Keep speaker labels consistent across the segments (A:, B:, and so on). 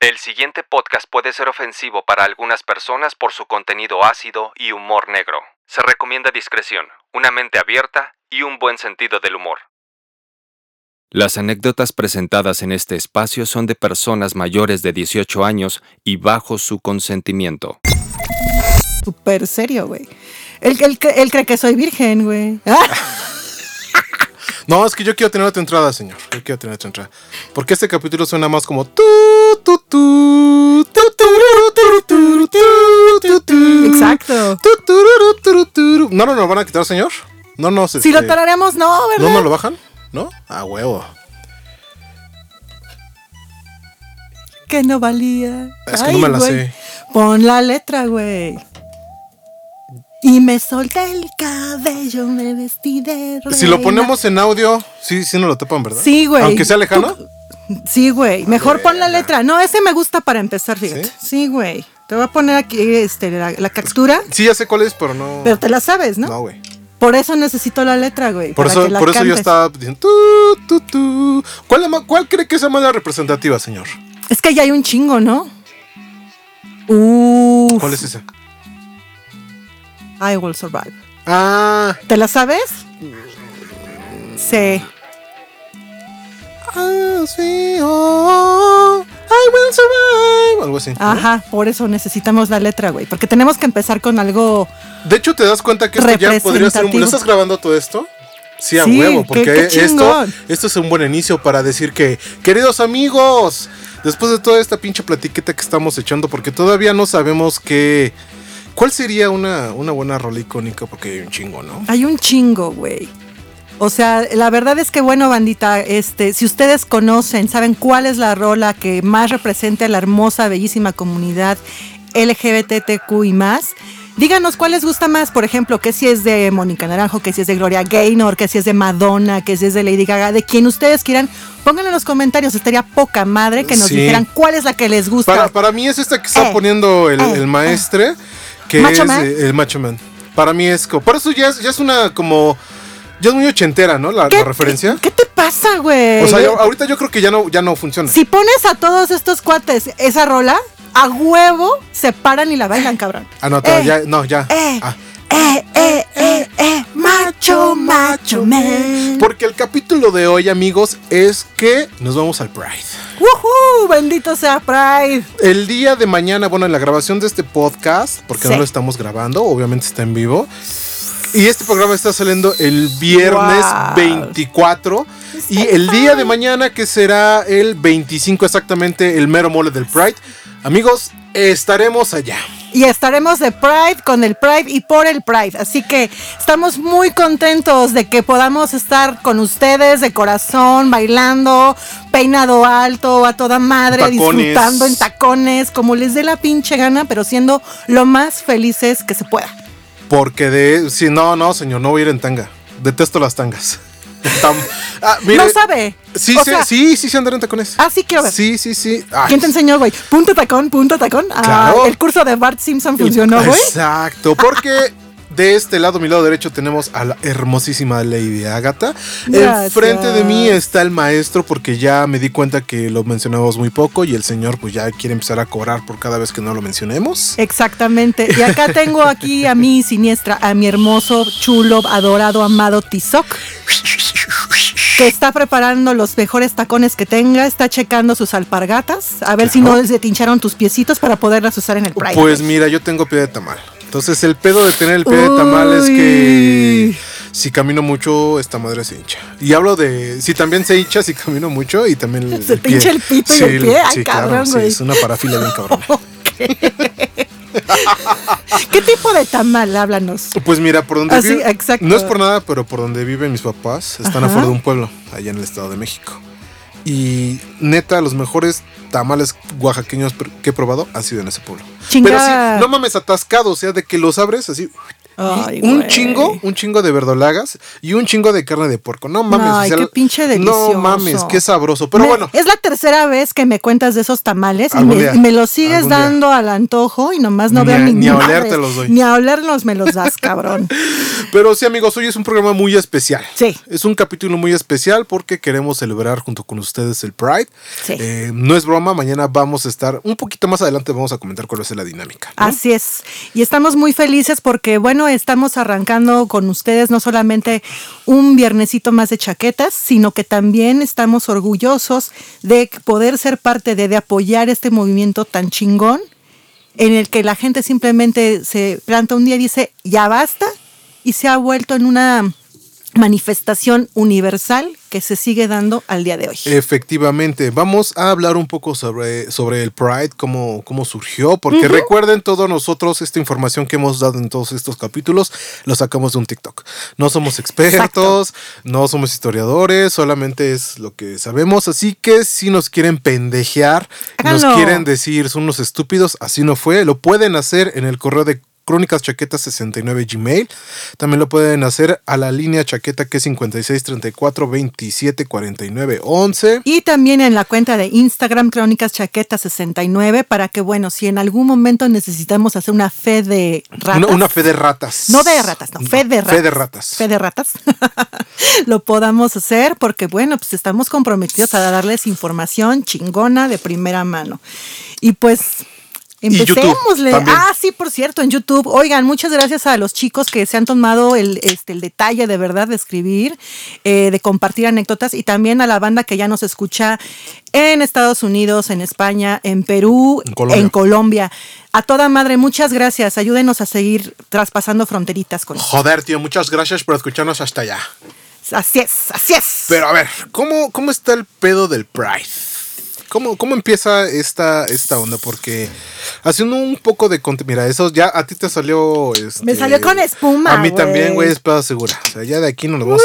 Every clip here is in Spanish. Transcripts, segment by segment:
A: El siguiente podcast puede ser ofensivo para algunas personas por su contenido ácido y humor negro. Se recomienda discreción, una mente abierta y un buen sentido del humor. Las anécdotas presentadas en este espacio son de personas mayores de 18 años y bajo su consentimiento.
B: Súper serio, güey. Él, él, él cree que soy virgen, güey.
C: No, es que yo quiero tener otra entrada, señor. Yo quiero tener otra entrada. Porque este capítulo suena más como.
B: Exacto.
C: ¿No nos lo van a quitar, señor? No nos.
B: Si lo
C: este,
B: tararemos, no, ¿verdad?
C: ¿No nos lo bajan? ¿No? A huevo.
B: Que no valía.
C: Es que no me la sé.
B: Pon la letra, güey. Y me solté el cabello, me vestí de
C: Si lo
B: reina.
C: ponemos en audio, sí, sí nos lo tapan, ¿verdad?
B: Sí, güey.
C: Aunque sea lejano.
B: Sí, güey. Mejor pon la letra. No, ese me gusta para empezar, fíjate.
C: ¿Sí?
B: Sí, güey. Te voy a poner aquí este, la, la captura,
C: Sí, ya sé cuál es, pero no.
B: pero te la sabes, ¿no?
C: No, güey.
B: Por eso necesito la letra, güey.
C: Por
B: para
C: eso,
B: que la
C: por eso yo estaba diciendo. Tu, tu, tu. ¿Cuál, la ¿Cuál cree que es la más representativa, señor?
B: Es que ya hay un chingo, ¿no? Uf.
C: ¿Cuál es esa?
B: I will survive.
C: Ah.
B: ¿Te la sabes? Sí.
C: Ah, sí, oh, I will survive. Algo así. ¿no?
B: Ajá, por eso necesitamos la letra, güey. Porque tenemos que empezar con algo.
C: De hecho, te das cuenta que esto ya podría ser un. ¿Lo estás grabando todo esto? Sí, a
B: Sí,
C: huevo, porque
B: qué
C: esto, esto es un buen inicio para decir que, queridos amigos, después de toda esta pinche platiqueta que estamos echando, porque todavía no sabemos qué. ¿Cuál sería una, una buena rola icónica? Porque hay un chingo, ¿no?
B: Hay un chingo, güey. O sea, la verdad es que, bueno, bandita, este, si ustedes conocen, saben cuál es la rola que más representa a la hermosa, bellísima comunidad LGBTQ y más, díganos cuál les gusta más. Por ejemplo, que si es de Mónica Naranjo, que si es de Gloria Gaynor, que si es de Madonna, que si es de Lady Gaga, de quien ustedes quieran, pónganlo en los comentarios. Estaría poca madre que nos
C: Sí.
B: dijeran cuál es la que les gusta.
C: Para, para mí es esta que está
B: Eh,
C: poniendo el,
B: eh,
C: el maestre, que
B: Macho
C: es
B: Man.
C: eh, el Macho Man. Para mí es como. Por eso ya es, ya es una como. Ya es muy ochentera, ¿no? La, la referencia.
B: ¿Qué te pasa, güey?
C: O sea, yo- ahorita yo creo que ya no, ya no funciona.
B: Si pones a todos estos cuates esa rola, a huevo se paran y la bailan, cabrón.
C: Ah, no,
B: Eh,
C: ya, no, ya.
B: Eh,
C: Ah.
B: eh, eh, macho, macho, man.
C: Porque el capítulo de hoy, amigos, es que nos vamos al Pride.
B: ¡Woohoo! Bendito sea Pride.
C: El día de mañana, bueno, en la grabación de este podcast, porque
B: Sí.
C: no lo estamos grabando, obviamente está en vivo. Y este programa está saliendo el viernes
B: Wow.
C: 24. Y el día de mañana, que será el 25 exactamente, el mero mole del Pride. Amigos, estaremos allá.
B: Y estaremos de Pride con el Pride y por el Pride. Así que estamos muy contentos de que podamos estar con ustedes de corazón, bailando, peinado alto, a toda madre,
C: Tacones.
B: disfrutando en tacones, como les dé la pinche gana, pero siendo lo más felices que se pueda.
C: Porque de... Sí, no, no, señor, no voy a ir en tanga. Detesto las tangas. Ah, mire,
B: no sabe.
C: Sí,
B: O
C: sí,
B: sea,
C: sí, sí, sí andar en tacones.
B: Ah, sí, quiero ver.
C: Sí, sí, sí. Ay,
B: ¿Quién te enseñó, güey? Punto tacón, punto tacón. Ah,
C: Claro.
B: el curso de Bart Simpson funcionó, güey.
C: Exacto, porque de este lado, mi lado derecho, tenemos a la hermosísima Lady Agatha.
B: Gracias.
C: Enfrente de mí está el maestro, porque ya me di cuenta que lo mencionamos muy poco y el señor, pues ya quiere empezar a cobrar por cada vez que no lo mencionemos.
B: Exactamente. Y acá tengo aquí a mi siniestra, a mi hermoso, chulo, adorado, amado Tizoc. Que está preparando los mejores tacones que tenga, está checando sus alpargatas, a ver si no les tincharon tus piecitos para poderlas usar en el Pride.
C: Pues mira, yo tengo pie de tamal. Entonces, el pedo de tener el pie de tamal es que si camino mucho, esta madre se hincha. Y hablo de. Si también se hincha, si camino mucho y también. El,
B: Se
C: el
B: te hincha el pito y el pie. Ay, cabrón,
C: sí,
B: güey.
C: es una parafilia bien cabrón.
B: ¿Qué tipo de tamal? Háblanos.
C: Pues mira, por donde
B: Ah.
C: No es por nada, pero por donde viven mis papás, están
B: Ajá.
C: afuera de un pueblo, allá en el Estado de México. Y neta, los mejores tamales oaxaqueños que he probado han sido en ese pueblo.
B: Chinga.
C: Pero sí, no mames, atascado, o sea, de que los abres así
B: Ay,
C: un
B: güey.
C: chingo, un chingo de verdolagas y un chingo de carne de puerco. No mames.
B: Ay,
C: o sea,
B: qué pinche delicioso.
C: No mames, qué sabroso. Pero
B: Me-
C: bueno,
B: Es la tercera vez que me cuentas de esos tamales y me,
C: día,
B: y me los sigues dando al antojo y nomás no
C: Ni
B: veo
C: a-
B: ni
C: ni a oler te los doy.
B: Ni a olerlos me los das, cabrón.
C: pero sí, amigos, hoy es un programa muy especial.
B: Sí.
C: Es un capítulo muy especial porque queremos celebrar junto con ustedes el Pride.
B: Sí.
C: Eh, no es broma, mañana vamos a estar, un poquito más adelante vamos a comentar cuál va a ser la dinámica. ¿no?
B: Así es. Y estamos muy felices porque, bueno, estamos arrancando con ustedes no solamente un viernesito más de chaquetas, sino que también estamos orgullosos de poder ser parte de, apoyar este movimiento tan chingón en el que la gente simplemente se planta un día y dice, ya basta, y se ha vuelto en una manifestación universal que se sigue dando al día de hoy.
C: Efectivamente, vamos a hablar un poco sobre, sobre el Pride, cómo, cómo surgió, porque recuerden todos nosotros esta información que hemos dado en todos estos capítulos, lo sacamos de un TikTok. No somos expertos, no somos historiadores, solamente es lo que sabemos, así que si nos quieren pendejear, nos quieren decir son unos estúpidos, así no fue, lo pueden hacer en el correo de Crónicas Chaqueta 69 Gmail. También lo pueden hacer a la línea chaqueta que es 56 34 27 49 11.
B: Y también en la cuenta de Instagram Crónicas Chaqueta 69 para que, bueno, si en algún momento necesitamos hacer una fe de ratas.
C: Una, una fe de ratas.
B: No de ratas, no, fe de ratas.
C: Fe de ratas.
B: Fe de ratas. Lo podamos hacer porque, bueno, pues estamos comprometidos a darles información chingona de primera mano. Y pues. Empecémosle. Ah, sí, por cierto, en YouTube. Oigan, muchas gracias a los chicos que se han tomado el, este, el detalle de verdad de escribir, eh, de compartir anécdotas y también a la banda que ya nos escucha en Estados Unidos, en España, en Perú,
C: En Colombia.
B: en Colombia. A toda madre, muchas gracias. Ayúdenos a seguir traspasando fronteritas con.
C: Joder, tío, muchas gracias por escucharnos hasta allá.
B: Así es, así es.
C: Pero a ver, ¿cómo, cómo está el pedo del Pride? ¿Cómo, cómo empieza esta, esta onda? Porque haciendo un poco de Mira, eso ya a ti te salió. este,
B: Me salió con espuma,
C: A mí también,
B: güey.
C: güey, es pedo segura. O sea, ya de aquí nos lo vamos a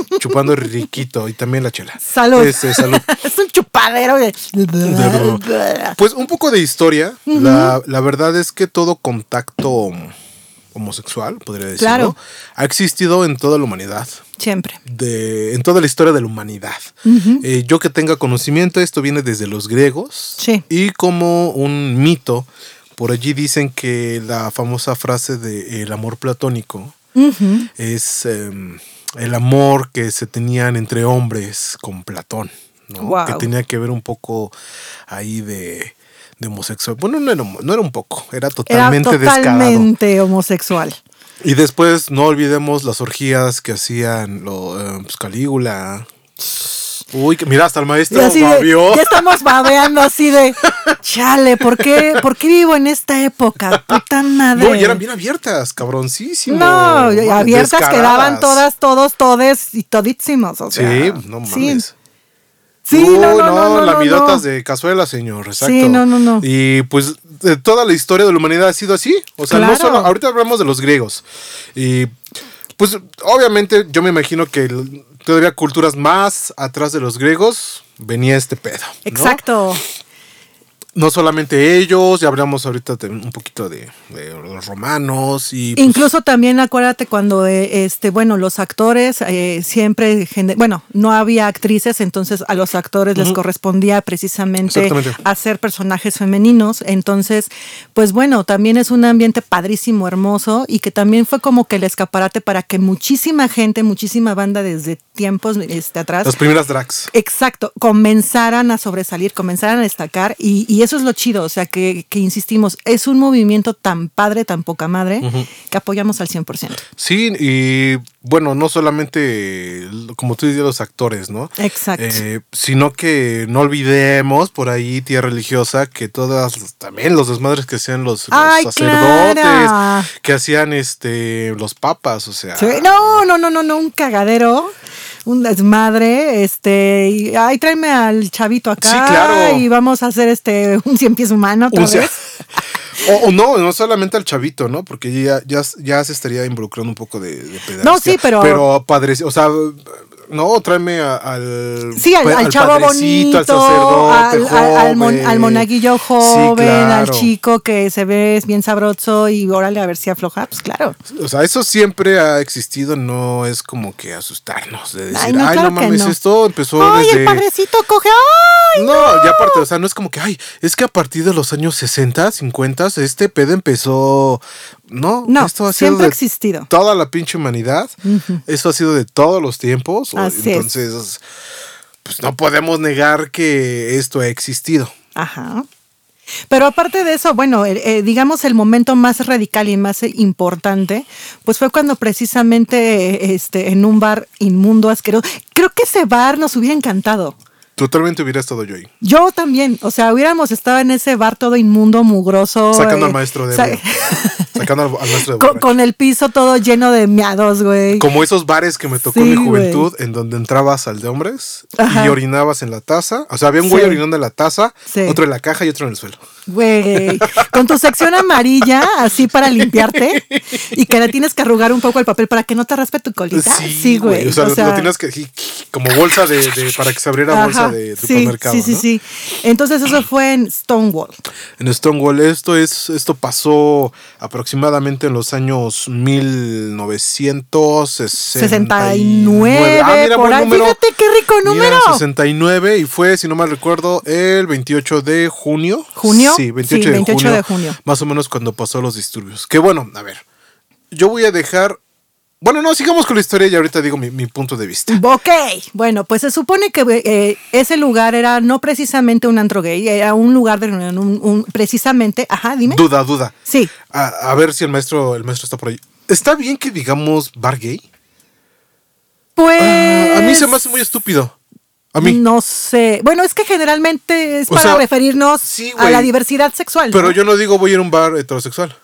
C: seguir chupando riquito y también la chela.
B: Salud.
C: Este, salud.
B: es un chupadero. de-
C: Pues un poco de historia. la, la verdad es que todo contacto homosexual, podría decirlo,
B: Claro.
C: ha existido en toda la humanidad.
B: Siempre.
C: De, en toda la historia de la humanidad. Eh, yo que tenga conocimiento, esto viene desde los griegos.
B: Sí.
C: Y como un mito, por allí dicen que la famosa frase de el amor platónico es em, el amor que se tenían entre hombres con Platón, ¿no?
B: Guau.
C: que tenía que ver un poco ahí de, de homosexual. Bueno, no era, no era un poco, era
B: Era
C: totalmente descarado.
B: totalmente homosexual.
C: Y después no olvidemos las orgías que hacían lo, eh, pues, Calígula. Uy, que mira, hasta el maestro
B: de- ya estamos babeando así de, chale, ¿por qué, ¿por qué vivo en esta época? Puta madre.
C: No, y eran bien abiertas, cabroncísimo.
B: No, abiertas
C: descaradas.
B: quedaban todas, todos, todes y todísimos. O
C: Sí, no mames.
B: Sí,
C: Uy,
B: no, no, no, no, no,
C: lamidotas
B: no.
C: de cazuela, señor. Exacto.
B: Sí, no, no, no.
C: Y pues de toda la historia de la humanidad ha sido así. O sea, no solo. Ahorita hablamos de los griegos. Y pues obviamente yo me imagino que todavía culturas más atrás de los griegos venía este pedo. ¿no?
B: Exacto.
C: No solamente ellos, ya hablamos ahorita de un poquito de, de los romanos y pues,
B: Incluso también acuérdate cuando, eh, este, bueno, los actores eh, siempre, bueno, no había actrices, entonces a los actores les correspondía precisamente hacer personajes femeninos. Entonces, pues bueno, también es un ambiente padrísimo, hermoso y que también fue como que el escaparate para que muchísima gente, muchísima banda desde tiempos este, atrás.
C: las primeras drags.
B: Exacto, comenzaran a sobresalir, comenzaran a destacar y, y eso es lo chido, o sea que, que insistimos, es un movimiento tan padre, tan poca madre, que apoyamos al 100%.
C: Sí, y bueno, no solamente, como tú dices, los actores, ¿no?
B: Exacto.
C: Eh, sino que no olvidemos por ahí, tía religiosa, que todas, también los desmadres que hacían los, los
B: Ay,
C: sacerdotes,
B: claro.
C: que hacían este los papas, o sea.
B: Sí, No, no, no, no, no, un cagadero. Un desmadre, este, y, ay, tráeme al chavito acá
C: Sí, claro.
B: y vamos a hacer este un cien pies humano otra
C: O sea,
B: vez.
C: o, o no, no solamente al chavito, ¿no? Porque ya, ya, ya se estaría involucrando un poco de, de.
B: No, sí, pero-
C: Pero padre, o sea, No, tráeme a- al.
B: Sí, al, al chavo bonito,
C: al sacerdote,
B: al mon-
C: joven.
B: al monaguillo
C: Sí,
B: joven, al chico que se ve bien sabroso y órale a ver si afloja, pues claro.
C: O sea, eso siempre ha existido, no es como que asustarnos de decir,
B: Ay,
C: ay,
B: no,
C: no,
B: claro que
C: mames,
B: no.
C: esto empezó
B: ¡Ay,
C: desde.
B: el padrecito coge! ¡Ay!
C: No, ya aparte, o sea, no es como que, ay, es que a partir de los años 60, 50, este pedo empezó. No,
B: No,
C: esto ha sido
B: siempre ha existido.
C: toda la pinche humanidad. Eso ha sido de todos los tiempos.
B: Así es.
C: entonces, pues no podemos negar que esto ha existido.
B: Ajá. Pero aparte de eso, bueno, eh, eh, digamos el momento más radical y más importante, pues fue cuando precisamente este, en un bar inmundo, asqueroso, creo que ese bar nos hubiera encantado.
C: Totalmente hubiera estado yo ahí.
B: Yo también, o sea, hubiéramos estado en ese bar todo inmundo, mugroso.
C: Sacando
B: eh,
C: al maestro de. Sacando al, al maestro de
B: con, con el piso todo lleno de miados, güey.
C: Como esos bares que me tocó
B: Sí,
C: en mi
B: güey.
C: juventud, en donde entrabas al de hombres
B: Ajá.
C: y orinabas en la taza. O sea, había un güey
B: Sí.
C: orinando en la taza,
B: Sí.
C: otro en la caja y otro en el suelo.
B: Güey, con tu sección amarilla, así para limpiarte, y que le tienes que arrugar un poco el papel para que no te raspe tu colita. Sí, güey.
C: O sea, lo, lo tienes que como bolsa de, de- para que se abriera bolsa de supermercado.
B: Sí, sí,
C: ¿no?
B: sí. Entonces eso fue en Stonewall.
C: En Stonewall esto es esto pasó aproximadamente en los años 1969.
B: 69,
C: Ah, mira,
B: por ahí.
C: número.
B: Fíjate qué rico
C: Mira,
B: número.
C: 69 y fue, si no mal recuerdo, el 28 de junio.
B: ¿Junio?
C: Sí, 28,
B: Sí,
C: de,
B: 28
C: junio,
B: de junio.
C: Más o menos cuando pasó los disturbios. Que bueno, a ver. Yo voy a dejar. Bueno, no, sigamos con la historia y ahorita digo mi, mi punto de vista.
B: Ok, bueno, pues se supone que eh, ese lugar era no precisamente un antro gay, era un lugar de reunión, un, un- precisamente, ajá, dime.
C: Duda, duda.
B: Sí.
C: A, a ver si el maestro, el maestro está por ahí. ¿Está bien que digamos bar gay?
B: Pues.
C: Ah, a mí se me hace muy estúpido. A mí.
B: No sé. Bueno, es que generalmente es
C: O
B: para
C: sea,
B: referirnos
C: sí,
B: a la diversidad sexual.
C: Pero
B: ¿no?
C: yo no digo voy a ir a un bar heterosexual.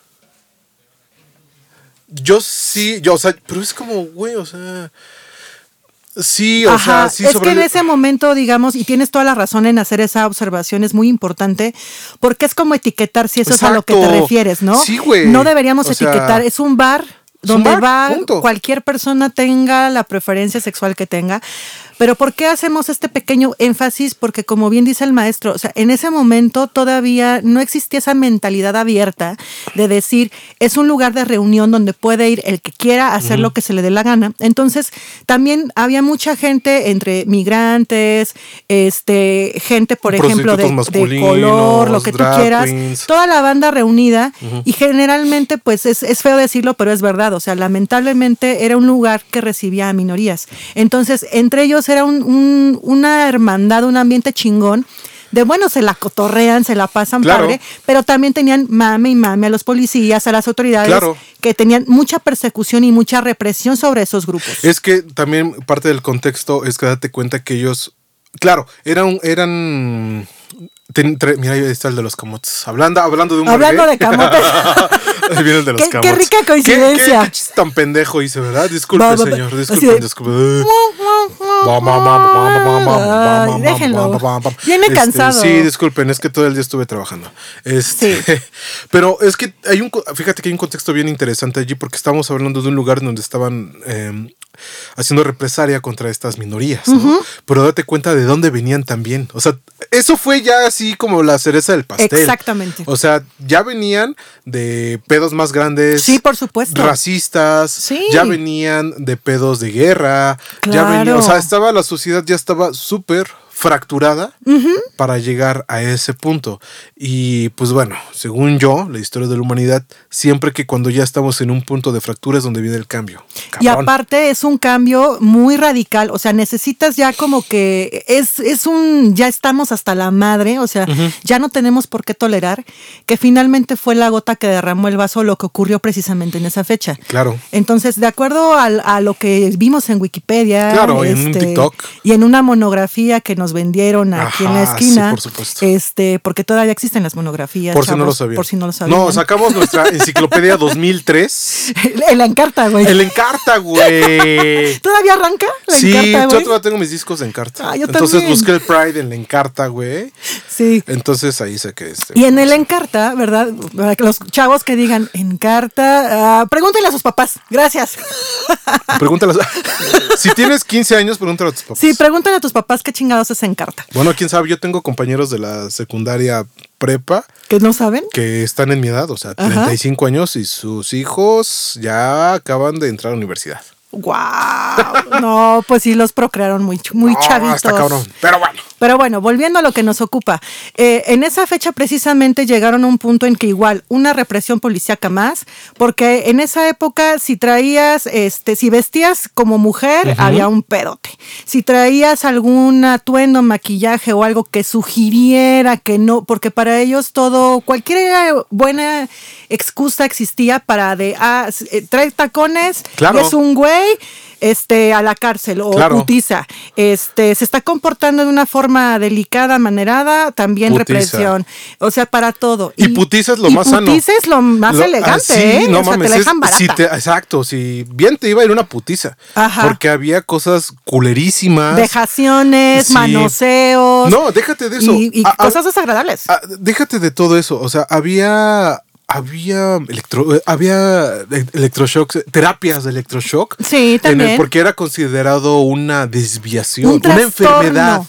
C: Yo sí, yo, o sea, pero es como, güey, o sea. Sí, o
B: Ajá,
C: sea, sí
B: es
C: sobre.
B: que en ese momento, digamos, y tienes toda la razón en hacer esa observación, es muy importante, porque es como etiquetar si eso es a lo que te refieres, ¿no?
C: Sí, güey.
B: No deberíamos
C: O sea,
B: etiquetar, es un bar
C: un
B: donde
C: bar,
B: va
C: punto.
B: cualquier persona tenga la preferencia sexual que tenga. Pero ¿por qué hacemos este pequeño énfasis? Porque como bien dice el maestro, o sea, en ese momento todavía no existía esa mentalidad abierta de decir, es un lugar de reunión donde puede ir el que quiera hacer lo que se le dé la gana. Entonces, también había mucha gente entre migrantes, este, gente, por ejemplo, de, color, lo que tú quieras,
C: queens.
B: toda la banda reunida y generalmente, pues es, es feo decirlo, pero es verdad, o sea, lamentablemente era un lugar que recibía a minorías. Entonces, entre ellos era un- un- una hermandad, un ambiente chingón. De bueno, se la cotorrean, se la pasan
C: Claro.
B: padre, pero también tenían mame y mame a los policías, a las autoridades,
C: Claro.
B: que tenían mucha persecución y mucha represión sobre esos grupos.
C: Es que también parte del contexto es que date cuenta que ellos, claro, eran, eran, ten- tre- mira, ahí está el de los camotes, hablando, hablando de un
B: Hablando de camotes.
C: Ahí viene el de los
B: Qué- qué
C: camotes.
B: rica coincidencia.
C: ¿Qué, qué chiste tan pendejo hice, ¿verdad? Disculpe,
B: Va, va,
C: señor, disculpe, disculpe.
B: Déjenlo. Viene
C: Este,
B: cansado.
C: Sí, disculpen, es que todo el día estuve trabajando. Este,
B: Sí.
C: Pero es que hay un, fíjate que hay un contexto bien interesante allí porque estamos hablando de un lugar donde estaban eh, haciendo represalia contra estas minorías, ¿no? Pero date cuenta de dónde venían también. O sea, eso fue ya así como la cereza del pastel.
B: Exactamente.
C: O sea, ya venían de pedos más grandes.
B: Sí, por supuesto.
C: Racistas.
B: Sí.
C: Ya venían de pedos de guerra. Ya
B: Claro.
C: venía, o sea, estaba la sociedad ya estaba súper fracturada para llegar a ese punto. Y pues bueno, según yo, la historia de la humanidad, siempre que cuando ya estamos en un punto de fractura es donde viene el cambio.
B: Y aparte es un cambio muy radical, o sea, necesitas ya como que es, es un, ya estamos hasta la madre, o sea, ya no tenemos por qué tolerar, que finalmente fue la gota que derramó el vaso lo que ocurrió precisamente en esa fecha.
C: Claro.
B: Entonces, de acuerdo al- a, lo que vimos en Wikipedia
C: Claro, en un TikTok.
B: y en una monografía que nos nos vendieron aquí en la
C: sí,
B: esquina.
C: por supuesto.
B: Este, porque todavía existen las monografías.
C: Por si no lo sabían.
B: Por si no lo sabían.
C: No, sacamos nuestra enciclopedia 2003.
B: El Encarta, güey.
C: El Encarta, güey.
B: ¿Todavía arranca? La
C: Sí,
B: Encarta,
C: yo todavía tengo mis discos de Encarta.
B: Ah, yo
C: Entonces
B: también.
C: busqué el Pride en la Encarta, güey.
B: Sí.
C: Entonces ahí saqué este.
B: Y en el Encarta, ¿verdad? Para que los chavos que digan Encarta, ah, pregúntenle a sus papás. Gracias.
C: Pregúntale. si tienes 15 años, pregúntale a tus papás.
B: Sí, pregúntale a tus papás qué chingados es Encarta.
C: Bueno, quién sabe, yo tengo compañeros de la secundaria prepa
B: ¿Que no saben?
C: que están en mi edad, o sea,
B: Ajá.
C: 35 años y sus hijos ya acaban de entrar a la universidad.
B: ¡Guau! No, pues sí los procrearon muy, muy
C: No,
B: chavitos.
C: está cabrón. Pero bueno.
B: Pero bueno, volviendo a lo que nos ocupa. eh, en esa fecha precisamente llegaron a un punto en que igual una represión policíaca más, porque en esa época si traías, este, si vestías como mujer, había un pedote. Si traías algún atuendo, maquillaje o algo que sugiriera que no, porque para ellos todo, cualquier buena excusa existía para de, ah, eh, trae tacones,
C: Claro.
B: es un güey, este, a la cárcel o
C: Claro.
B: putiza. Este, se está comportando de una forma delicada, manerada, también
C: Putiza.
B: represión. O sea, para todo.
C: Y putiza es lo
B: y
C: más sano.
B: putiza es lo más
C: Lo-
B: elegante,
C: ah,
B: ¿eh?
C: no
B: o sea,
C: mames.
B: te la dejan barata.
C: si te- exacto, si bien te iba a ir una putiza.
B: Ajá.
C: Porque había cosas culerísimas.
B: Vejaciones,
C: Sí.
B: manoseos.
C: No, déjate de eso.
B: Y, y
C: Ah, ah,
B: cosas desagradables.
C: déjate de todo eso. O sea, había. Había electro, eh, había e- electroshocks, terapias de electroshock.
B: Sí,
C: en el-
B: también.
C: porque era considerado una desviación,
B: Un
C: una enfermedad.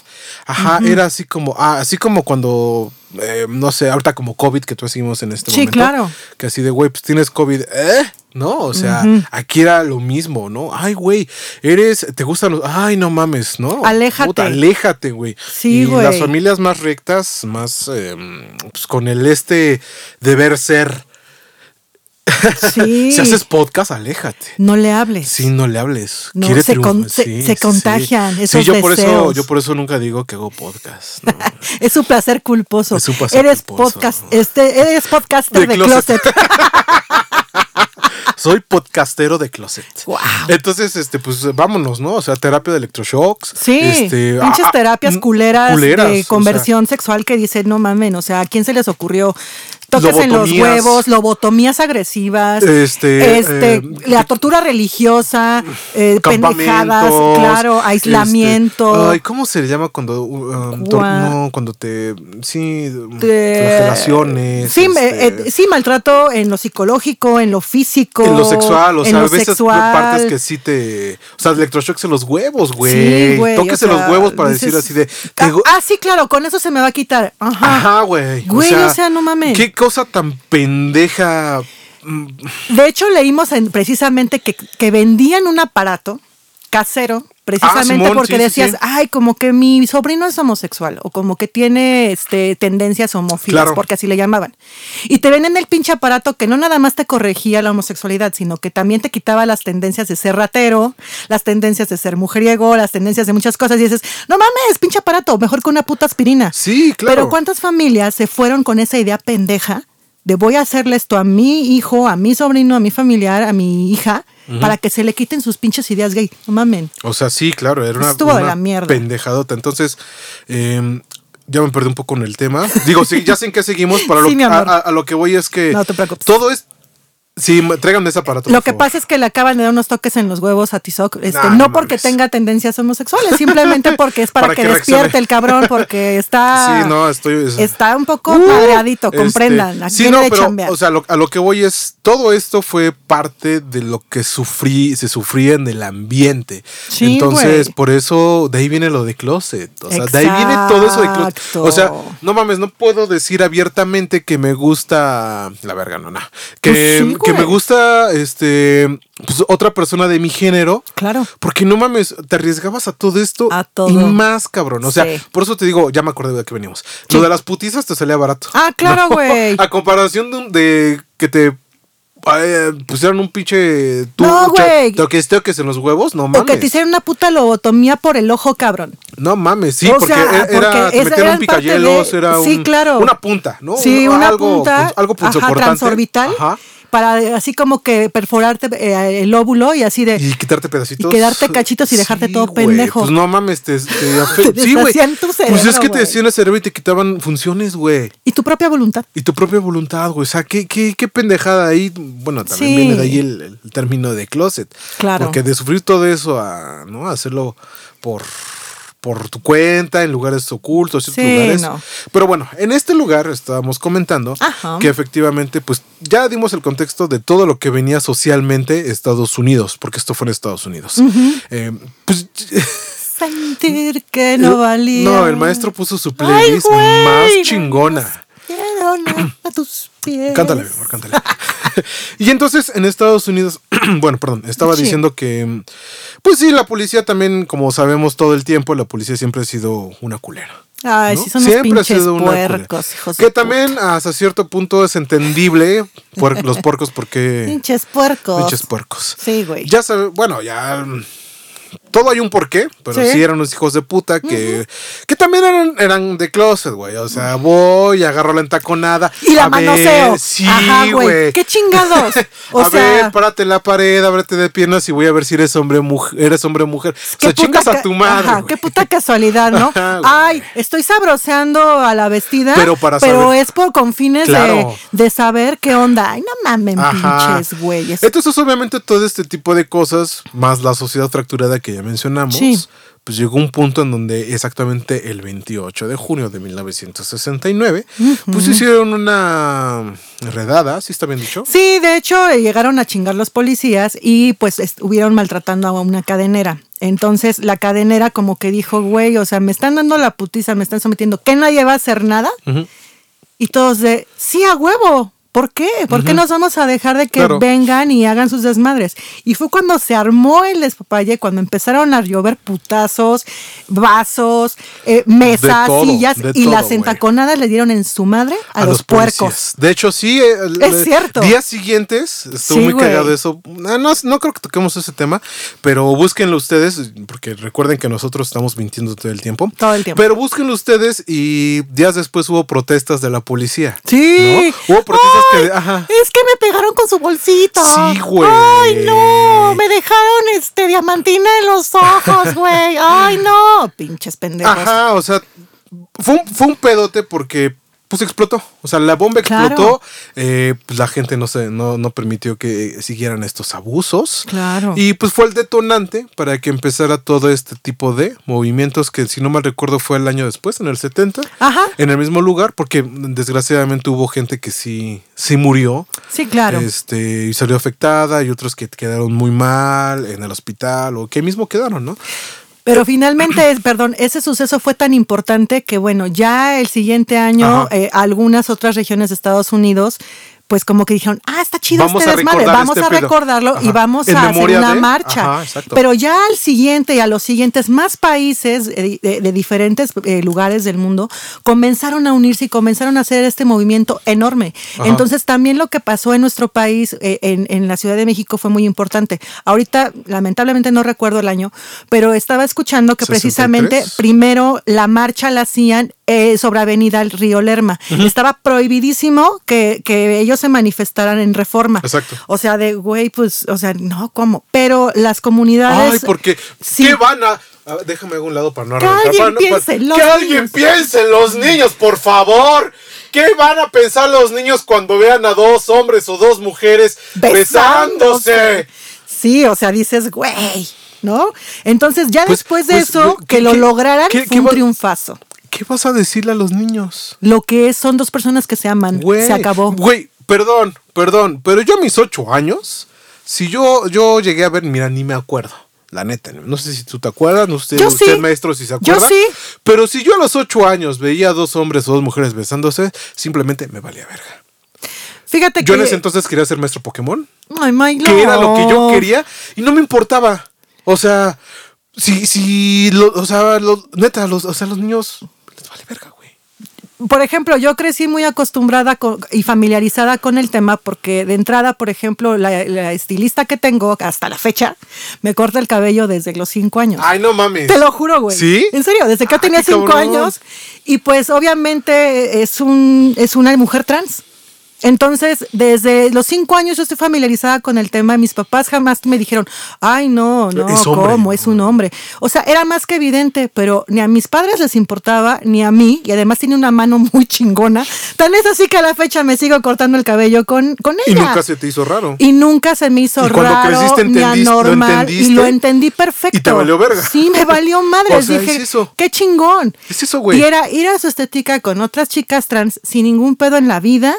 C: Ajá, era así como, ah, así como cuando, eh, no sé, ahorita como COVID que tú decimos en este
B: Sí,
C: momento.
B: claro.
C: Que así de, güey, pues tienes COVID, ¿eh? No, o sea, aquí era lo mismo, ¿no? Ay, güey, eres, te gustan los, ay, no mames, ¿no?
B: Aléjate.
C: Puta, aléjate, güey.
B: Sí,
C: y
B: güey.
C: las familias más rectas, más, eh, pues con el este deber ser.
B: Sí.
C: si haces podcast, aléjate.
B: No le hables.
C: Sí, no le hables.
B: No,
C: Quiere
B: se con- se-
C: Sí,
B: se
C: sí.
B: contagian
C: Sí,
B: esos
C: yo por eso, yo por eso nunca digo que hago podcast. ¿no?
B: Es su placer culposo.
C: Es un placer
B: eres
C: culposo.
B: podcast, este, eres podcaster
C: De
B: de,
C: closet.
B: closet.
C: Soy podcastero de closet. Entonces, este, pues vámonos, ¿no? O sea, terapia de electroshocks.
B: Sí,
C: este,
B: pinches
C: ah, ah,
B: terapias
C: mm,
B: culeras,
C: culeras, o
B: de
C: sea,
B: conversión sexual que dicen, no mamen, o sea, ¿a quién se les ocurrió? Toques en los huevos, lobotomías agresivas,
C: Este,
B: este,
C: eh,
B: la tortura religiosa, eh, pendejadas, claro, aislamiento.
C: este, ay, ¿cómo se le llama cuando um, tor-
B: Gua-
C: no, cuando te sí,
B: de-
C: flagelaciones,
B: Sí,
C: este,
B: eh, sí, maltrato en lo psicológico, en lo físico.
C: en lo sexual, o sea, a veces
B: sexual.
C: partes que sí te, o sea, electroshocks en los huevos, güey.
B: Sí, güey.
C: Tóquese
B: o sea,
C: los huevos para
B: dices,
C: decir así de te
B: ah, ah, sí, claro, con eso se me va a quitar. Ajá.
C: Ajá, güey.
B: Güey, o sea, no mames.
C: Qué cosa tan pendeja.
B: De hecho, leímos en- precisamente que, que vendían un aparato casero, precisamente
C: Ah, Simón,
B: porque
C: sí,
B: decías,
C: sí.
B: ay, como que mi sobrino es homosexual o como que tiene este, tendencias homófilas,
C: Claro.
B: porque así le llamaban. Y te venden el pinche aparato que no nada más te corregía la homosexualidad, sino que también te quitaba las tendencias de ser ratero, las tendencias de ser mujeriego, las tendencias de muchas cosas. Y dices, no mames, pinche aparato, mejor que una puta aspirina.
C: Sí, claro.
B: Pero ¿cuántas familias se fueron con esa idea pendeja de voy a hacerle esto a mi hijo, a mi sobrino, a mi familiar, a mi hija, para que se le quiten sus pinches ideas gay? No mamen.
C: O sea, sí, claro, era una,
B: Estuvo de
C: una
B: la mierda.
C: pendejadota. Entonces, eh, ya me perdí un poco en el tema. Digo, sí, ya sé en qué seguimos. Para lo,
B: Sí,
C: a,
B: amor.
C: a- a lo que voy es que
B: No te preocupes.
C: todo es. Sí, me- tráiganme ese aparato.
B: Lo que
C: favor.
B: pasa es que le acaban de dar unos toques en los huevos a Tizoc, este,
C: Nah,
B: no
C: no
B: porque tenga tendencias homosexuales, simplemente porque es para,
C: Para
B: que,
C: que
B: despierte el cabrón, porque está,
C: Sí, no, estoy. es-
B: está un poco
C: Uh,
B: madreadito,
C: este,
B: comprendan. Aquí
C: sí, no, pero, o sea, lo- a lo que voy es, todo esto fue parte de lo que sufrí, se sufría en el ambiente.
B: Sí,
C: Entonces, por eso, de ahí viene lo de closet. O sea, de ahí viene todo eso de closet. O sea, no mames, no puedo decir abiertamente que me gusta, la verga, no, no. Que,
B: Pues sí,
C: que me
B: güey.
C: gusta, este, pues, otra persona de mi género.
B: Claro.
C: Porque no mames, te arriesgabas a todo esto
B: A todo.
C: y más, cabrón. O sea,
B: Sí.
C: por eso te digo, ya me acordé de qué venimos.
B: Sí.
C: Lo de las putizas te salía barato.
B: Ah, claro, güey.
C: A comparación de, un- de que te eh, pusieran un pinche tú,
B: No, güey.
C: toques en los huevos, no mames.
B: O que te hicieron una puta lobotomía por el ojo, cabrón.
C: No mames, sí,
B: O
C: porque
B: sea,
C: era,
B: porque
C: te un picayelos,
B: de-
C: era
B: sí,
C: un-
B: claro.
C: una punta, ¿no?
B: Sí,
C: Un-
B: una
C: algo,
B: punta
C: algo
B: ajá,
C: punzocortante.
B: transorbital.
C: Ajá.
B: Para así como que perforarte eh, el óvulo y así de
C: Y quitarte pedacitos.
B: Y quedarte cachitos y dejarte todo pendejo.
C: Pues no mames, te, te
B: Te
C: sí, güey. Pues es que te
B: güey.
C: decían el cerebro y te quitaban funciones, güey.
B: y tu propia voluntad.
C: Y tu propia voluntad, güey. O sea, qué, qué, qué pendejada ahí. Bueno, también
B: Sí.
C: viene de ahí el, el término de closet.
B: Claro.
C: Porque de sufrir todo eso a, ¿no? A hacerlo por, por tu cuenta, en lugares ocultos, ciertos
B: Sí,
C: lugares.
B: no.
C: Pero bueno, en este lugar estábamos comentando
B: Ajá.
C: que efectivamente, pues ya dimos el contexto de todo lo que venía socialmente Estados Unidos, porque esto fue en Estados Unidos. Eh, pues
B: Sentir que no valía.
C: no, el maestro puso su
B: Ay,
C: playlist más
B: no
C: chingona.
B: Quiero nada a tus pies.
C: Cántale, mi amor, cántale. y entonces en Estados Unidos, bueno, perdón, estaba
B: Sí.
C: diciendo que, pues sí, la policía también, como sabemos todo el tiempo, la policía siempre ha sido una culera.
B: Ay,
C: ¿no?
B: sí, son unos pinches puercos, hijos
C: Que
B: de
C: también
B: puta.
C: hasta cierto punto es entendible por los puercos porque...
B: Pinches puercos.
C: Pinches puercos.
B: Sí, güey.
C: Ya sabe, bueno, ya... Todo hay un porqué, pero sí,
B: Sí.
C: eran unos hijos de puta que, que también eran, eran de closet, güey. O sea, voy, agarro la entaconada.
B: Y la
C: a ver,
B: manoseo.
C: sí,
B: Ajá,
C: güey.
B: Qué chingados. O
C: a
B: sea,
C: ver, párate en la pared, ábrete de piernas y voy a ver si eres hombre o mujer. Eres hombre o mujer. O sea, chingas a tu madre.
B: Ajá, qué puta casualidad, ¿no?
C: Ajá.
B: Ay, estoy sabroseando a la vestida.
C: Pero para
B: Pero
C: saber.
B: es por con fines
C: Claro.
B: de, de saber qué onda. Ay, no mamen,
C: Ajá.
B: pinches güeyes.
C: Entonces, obviamente, todo este tipo de cosas, más la sociedad fracturada que ya mencionamos,
B: Sí.
C: pues llegó un punto en donde exactamente el 28 de junio de 1969, pues hicieron una redada, ¿sí está bien dicho?
B: Sí, de hecho, eh, llegaron a chingar los policías y pues estuvieron maltratando a una cadenera. Entonces la cadenera como que dijo, güey, o sea, me están dando la putiza, me están sometiendo, que nadie va a hacer nada. Y todos de, sí, a huevo. ¿Por qué? ¿Por qué nos vamos a dejar de que
C: Claro.
B: vengan y hagan sus desmadres? Y fue cuando se armó el despapalle, cuando empezaron a llover putazos, vasos, eh, mesas,
C: todo,
B: sillas, y
C: todo,
B: las
C: güey.
B: encaconadas le dieron en su madre a, los, puercos.
C: De hecho, sí. eh, el-
B: Es
C: el-
B: cierto.
C: Días siguientes, estuvo
B: Sí,
C: muy
B: güey.
C: cagado eso. No, no, no creo que toquemos ese tema, pero búsquenlo ustedes, porque recuerden que nosotros estamos mintiendo todo el tiempo.
B: Todo el tiempo.
C: Pero búsquenlo ustedes y días después hubo protestas de la policía.
B: Sí.
C: ¿no? Hubo protestas
B: Ay,
C: que... Ajá.
B: Es que me pegaron con su bolsita.
C: Sí, güey.
B: Ay, no. Me dejaron este diamantina en los ojos, güey. Ay, no. Pinches pendejos.
C: Ajá, o sea, fue un, fue un pedote porque pues explotó. O sea, la bomba
B: Claro.
C: explotó. eh, pues la gente no, se, no, no permitió que siguieran estos abusos.
B: Claro.
C: Y pues fue el detonante para que empezara todo este tipo de movimientos que si no mal recuerdo fue el año después, en el 70.
B: Ajá.
C: En el mismo lugar, porque desgraciadamente hubo gente que sí, sí murió.
B: Sí, claro.
C: Este, y salió afectada y otros que quedaron muy mal en el hospital o que mismo quedaron, ¿no?
B: Pero finalmente, es- perdón, ese suceso fue tan importante que, bueno, ya el siguiente año, eh, algunas otras regiones de Estados Unidos, pues como que dijeron, ah, está chido
C: Vamos
B: este desmadre, vamos
C: este
B: a
C: pedo".
B: recordarlo y vamos
C: En
B: a hacer una
C: de-
B: marcha.
C: Ajá.
B: Pero ya al siguiente y a los siguientes, más países eh, de, de diferentes eh, lugares del mundo comenzaron a unirse y comenzaron a hacer este movimiento enorme.
C: Ajá.
B: Entonces, también lo que pasó en nuestro país, eh, en, en la Ciudad de México, fue muy importante. Ahorita, lamentablemente, no recuerdo el año, pero estaba escuchando que
C: 63.
B: precisamente primero la marcha la hacían eh, sobre Avenida el Río Lerma. Estaba prohibidísimo que, que ellos se manifestaran en reforma.
C: Exacto.
B: O sea, de güey, pues, o sea, no, ¿cómo? Pero las comunidades.
C: Ay, porque
B: Sí.
C: ¿qué van a, a ver, déjame a un lado para no
B: Que
C: arrancar,
B: alguien
C: para para-
B: piense en los
C: que alguien
B: niños.
C: piense en los niños, por favor. ¿Qué van a pensar los niños cuando vean a dos hombres o dos mujeres besándose?
B: Sí, o sea, dices, güey, ¿no? Entonces, ya
C: Pues-
B: después de
C: pues,
B: eso,
C: ¿qué-
B: que lo lograran,
C: qué-
B: fue
C: qué
B: un
C: va-
B: triunfazo.
C: ¿Qué vas a decirle a los niños?
B: Lo que es, son dos personas que se aman.
C: Güey,
B: se acabó.
C: Güey, perdón, perdón, pero yo a mis ocho años, si yo, yo llegué a ver, mira, ni me acuerdo. La neta, no sé si tú te acuerdas, no sé
B: Yo
C: usted
B: sí.
C: maestro si se
B: Yo
C: acuerda.
B: sí.
C: Pero si yo a los ocho años veía a dos hombres o dos mujeres besándose, simplemente me valía verga.
B: Fíjate
C: Yo
B: que.
C: en ese entonces quería ser maestro Pokémon,
B: Ay, Milo.
C: que era lo que yo quería y no me importaba. O sea, si, si, lo- o sea, neta, los, o sea, los niños vale verga, güey.
B: Por ejemplo, yo crecí muy acostumbrada con- y familiarizada con el tema porque de entrada, por ejemplo, la, la estilista que tengo hasta la fecha me corta el cabello desde los cinco años.
C: Ay, no mames.
B: Te lo juro, güey.
C: ¿Sí?
B: En serio, desde que yo tenía cinco
C: cabrón.
B: años. Y pues obviamente es un es una mujer trans. Entonces, desde los cinco años yo estoy familiarizada con el tema. Mis papás jamás me dijeron, ay, no, no,
C: Es.
B: ¿cómo? Es un hombre. O sea, era más que evidente, pero ni a mis padres les importaba, ni a mí. Y además tiene una mano muy chingona. Tan es así que a la fecha me sigo cortando el cabello con, con
C: Y
B: ella.
C: nunca se te hizo raro.
B: Y nunca se me hizo
C: Y cuando
B: raro
C: creciste
B: ni
C: lo
B: anormal.
C: entendiste,
B: y lo entendí perfecto.
C: y te valió verga.
B: Sí, me valió madre.
C: O sea,
B: Dije,
C: es eso.
B: qué chingón.
C: Es eso, güey.
B: Y era ir a su estética con otras chicas trans sin ningún pedo en la vida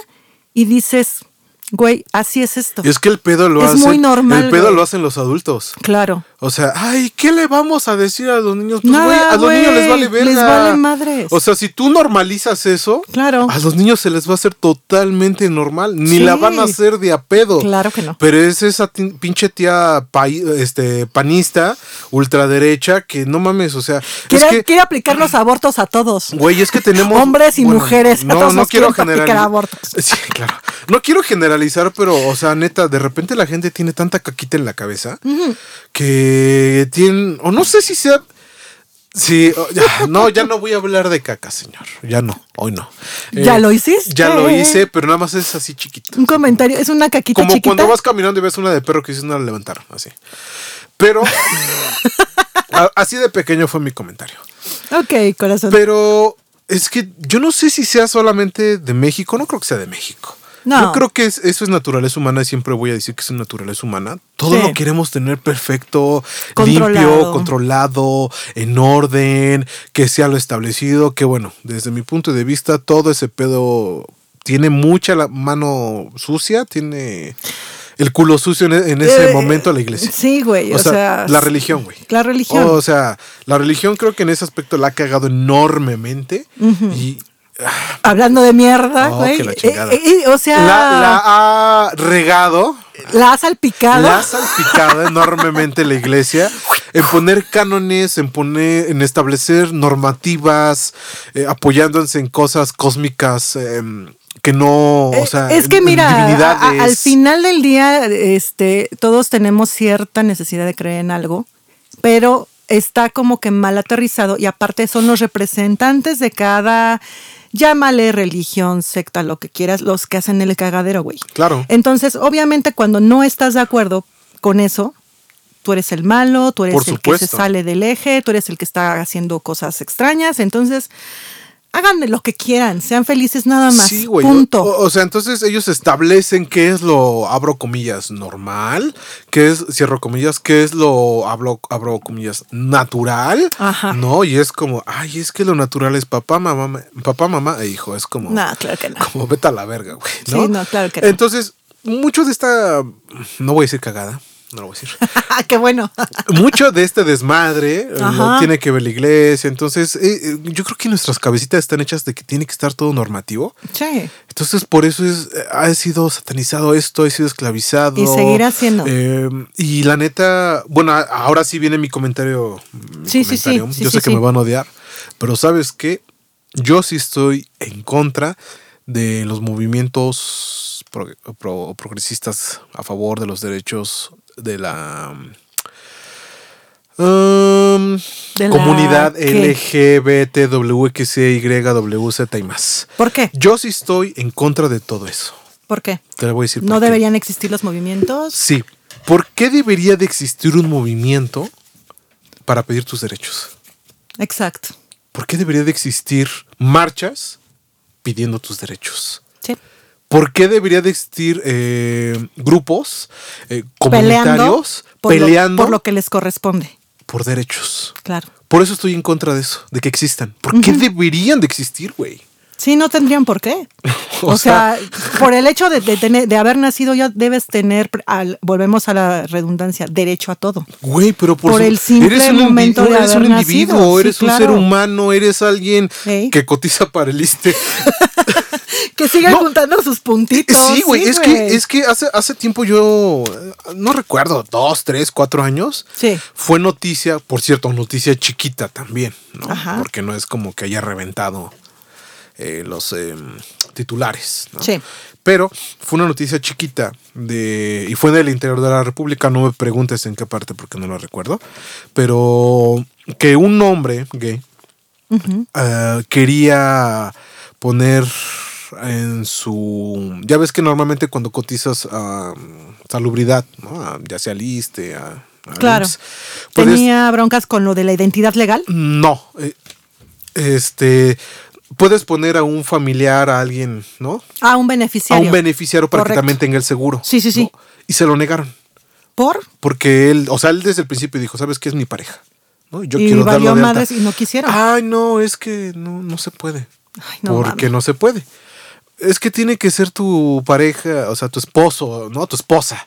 B: y dices, güey, así es esto.
C: Y es que el pedo lo
B: Es
C: hacen.
B: muy normal,
C: El pedo
B: güey.
C: lo hacen los adultos.
B: Claro.
C: O sea, ay, ¿qué le vamos a decir a los niños? Pues,
B: Nada,
C: a los niños les vale verga.
B: les vale madres.
C: O sea, si tú normalizas eso,
B: Claro.
C: a los niños se les va a hacer totalmente normal. Ni
B: Sí.
C: la van a hacer de a pedo.
B: Claro que no.
C: Pero es esa pinche tía pai- este, panista, ultraderecha, que no mames, o sea,
B: Quiere,
C: es que...
B: quiere aplicar los abortos a todos.
C: Güey, es que tenemos.
B: Hombres y mujeres, a
C: No,
B: todos
C: no quiero generalizar.
B: abortos.
C: Sí, claro. No quiero generalizar, pero, o sea, neta, de repente la gente tiene tanta caquita en la cabeza que tienen. O no sé si sea. Sí, ya, no, ya no voy a hablar de caca, señor. Ya no, hoy no.
B: ¿Ya
C: Eh,
B: lo hiciste?
C: Ya lo hice, pero nada más es así chiquito.
B: Un comentario, es una caquita
C: Como
B: chiquita.
C: cuando vas caminando y ves una de perro que dices, no la levantaron, así. Pero. así de pequeño fue mi comentario.
B: Ok, corazón.
C: Pero es que yo no sé si sea solamente de México, no creo que sea de México.
B: No.
C: Yo creo que es- eso es naturaleza humana y siempre voy a decir que es naturaleza humana. Todo
B: Sí.
C: lo queremos tener perfecto,
B: Controlado.
C: limpio, controlado, en orden, que sea lo establecido, que bueno, desde mi punto de vista todo ese pedo tiene mucha la mano sucia, tiene el culo sucio en, e- ese
B: Eh,
C: momento la iglesia.
B: Sí, güey.
C: O,
B: O,
C: sea,
B: sea,
C: la religión, güey.
B: La religión.
C: O sea, la religión creo que en ese aspecto la ha cagado enormemente. Y
B: Hablando de mierda,
C: Oh,
B: güey.
C: la chingada.
B: Eh, eh, o sea,
C: la,
B: la,
C: la ha regado,
B: has salpicado.
C: la ha salpicado enormemente la iglesia en poner cánones, en poner, en establecer normativas, eh, apoyándose en cosas cósmicas. em, que no, o
B: Eh,
C: sea,
B: es que mira, a- al final del día, este, todos tenemos cierta necesidad de creer en algo, pero está como que mal aterrizado y aparte son los representantes de cada, llámale religión, secta, lo que quieras, los que hacen el cagadero, güey.
C: Claro.
B: Entonces, obviamente, cuando no estás de acuerdo con eso, tú eres el malo, tú eres el que se sale del eje, tú eres el que está haciendo cosas extrañas, entonces hagan lo que quieran, sean felices nada más.
C: Sí, güey.
B: Punto.
C: O, o sea, entonces ellos establecen qué es lo, abro comillas, normal, qué es, cierro comillas, qué es lo, abro, abro comillas, natural.
B: Ajá.
C: No, y es como, ay, es que lo natural es papá, mamá, ma- papá, mamá e hijo. Es como,
B: No, claro que no.
C: como vete a la verga, güey. ¿no?
B: Sí, no, claro que no.
C: Entonces, mucho de esta, no voy a decir cagada, no lo voy a decir.
B: Qué bueno.
C: mucho de este desmadre eh, lo
B: Ajá.
C: tiene que ver la iglesia. Entonces, eh, eh, yo creo que nuestras cabecitas están hechas de que tiene que estar todo normativo.
B: Sí.
C: Entonces, por eso es, eh, ha sido satanizado esto, ha sido esclavizado.
B: Y seguirá siendo.
C: Eh, y la neta, bueno, ahora sí viene mi comentario. mi
B: Sí, sí, sí,
C: comentario.
B: sí,
C: Yo
B: sí,
C: sé que
B: sí.
C: me van a odiar, pero ¿sabes qué? Yo sí estoy en contra de los movimientos pro- pro- progresistas a favor de los derechos de la um,
B: ¿De la
C: comunidad? LGBTWXYWZ y más.
B: ¿Por qué?
C: Yo sí estoy en contra de todo eso.
B: ¿Por qué?
C: Te lo voy a decir.
B: ¿No
C: por qué.
B: deberían existir los movimientos?
C: Sí. ¿Por qué debería de existir un movimiento para pedir tus derechos?
B: Exacto.
C: ¿Por qué debería de existir marchas pidiendo tus derechos? ¿Por qué debería de existir eh, grupos eh,
B: Peleando,
C: comunitarios
B: por, lo-
C: peleando
B: por lo que les corresponde.
C: por derechos?
B: Claro.
C: Por eso estoy en contra de eso, de que existan. ¿Por qué deberían de existir, güey?
B: Sí, no tendrían por qué.
C: O
B: O, sea, por el hecho de, de tener, de haber nacido ya debes tener, al- volvemos a la redundancia, derecho a todo.
C: Güey, pero por,
B: Por
C: su-
B: el simple
C: eres un,
B: momento de
C: eres un individuo,
B: nacido, sí,
C: eres un
B: claro.
C: ser humano, eres alguien que cotiza para el ISTE.
B: Que sigan
C: No.
B: juntando sus puntitos.
C: Sí, güey, es que, es que hace, hace tiempo yo, no recuerdo, dos, tres, cuatro años,
B: Sí.
C: fue noticia, por cierto, noticia chiquita también, ¿no?
B: Ajá.
C: Porque no es como que haya reventado eh, los eh, titulares, ¿no?
B: Sí.
C: Pero fue una noticia chiquita de y fue del interior de la República, no me preguntes en qué parte porque no lo recuerdo, pero que un hombre gay eh, quería poner en su... Ya ves que normalmente cuando cotizas a salubridad, ¿no? Ya sea liste, a... a
B: Claro. ¿Tenía broncas con lo de la identidad legal?
C: No. eh, este... Puedes poner a un familiar, a alguien, ¿no?
B: Ah, un
C: A
B: beneficiario.
C: un beneficiario para
B: Correcto.
C: que también tenga el seguro.
B: Sí, sí, sí.
C: ¿no? Y se lo negaron.
B: ¿Por?
C: Porque él, o sea, él desde el principio dijo, ¿sabes qué es mi pareja? ¿No? Yo
B: y
C: quiero
B: valió madres y no quisieron.
C: Ay, no, es que no, no se puede.
B: Ay, no
C: porque
B: mames.
C: no se puede. Es que tiene que ser tu pareja, o sea, tu esposo, ¿no? Tu esposa.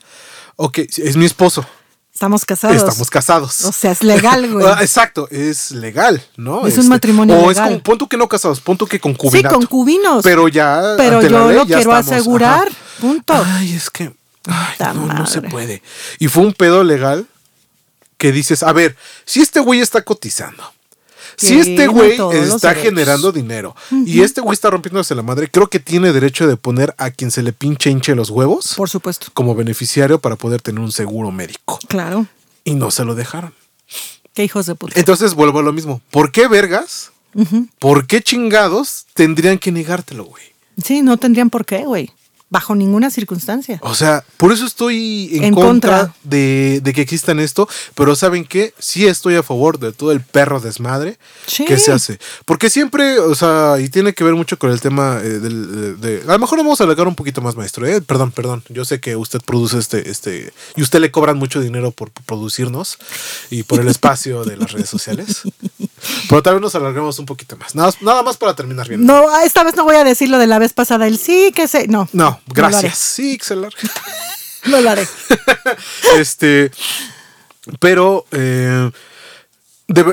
C: Ok, es mi esposo.
B: Estamos casados.
C: Estamos casados.
B: O sea, es legal, güey.
C: Exacto, es legal, ¿no? Este,
B: Es un matrimonio
C: O
B: legal.
C: es con, pon tú que no casados, pon tú que
B: sí,
C: concubinato.
B: concubinos.
C: Pero ya.
B: Pero
C: ante la
B: yo
C: ley
B: lo
C: ya
B: quiero
C: estamos,
B: asegurar.
C: ajá.
B: Punto.
C: Ay, es que. Ay, no, no se puede. Y fue un pedo legal que dices, a ver, si este güey está cotizando, si este güey está generando dinero y este güey está rompiéndose la madre, creo que tiene derecho de poner a quien se le pinche hinche los huevos
B: Por supuesto.
C: como beneficiario para poder tener un seguro médico.
B: Claro.
C: Y no se lo dejaron.
B: Qué hijos de puta.
C: Entonces vuelvo a lo mismo. ¿Por qué vergas? ¿Por qué chingados tendrían que negártelo, güey?
B: Sí, no tendrían por qué, güey. Bajo ninguna circunstancia.
C: O sea, por eso estoy en,
B: En
C: contra,
B: contra.
C: De, de que existan esto, pero ¿saben qué? Sí estoy a favor de todo el perro desmadre
B: Sí.
C: que se hace. Porque siempre, o sea, y tiene que ver mucho con el tema eh, del, de, A lo mejor vamos a alargar un poquito más, maestro, ¿eh? Perdón, perdón. Yo sé que usted produce este, este... Y usted le cobran mucho dinero por producirnos y por el espacio de las redes sociales. Pero tal vez nos alargamos un poquito más. Nada, nada más para terminar bien.
B: No, esta vez no voy a decir lo de la vez pasada. El sí, que sé. No.
C: No, gracias. sí, que se largue.
B: No lo haré.
C: este, pero, eh,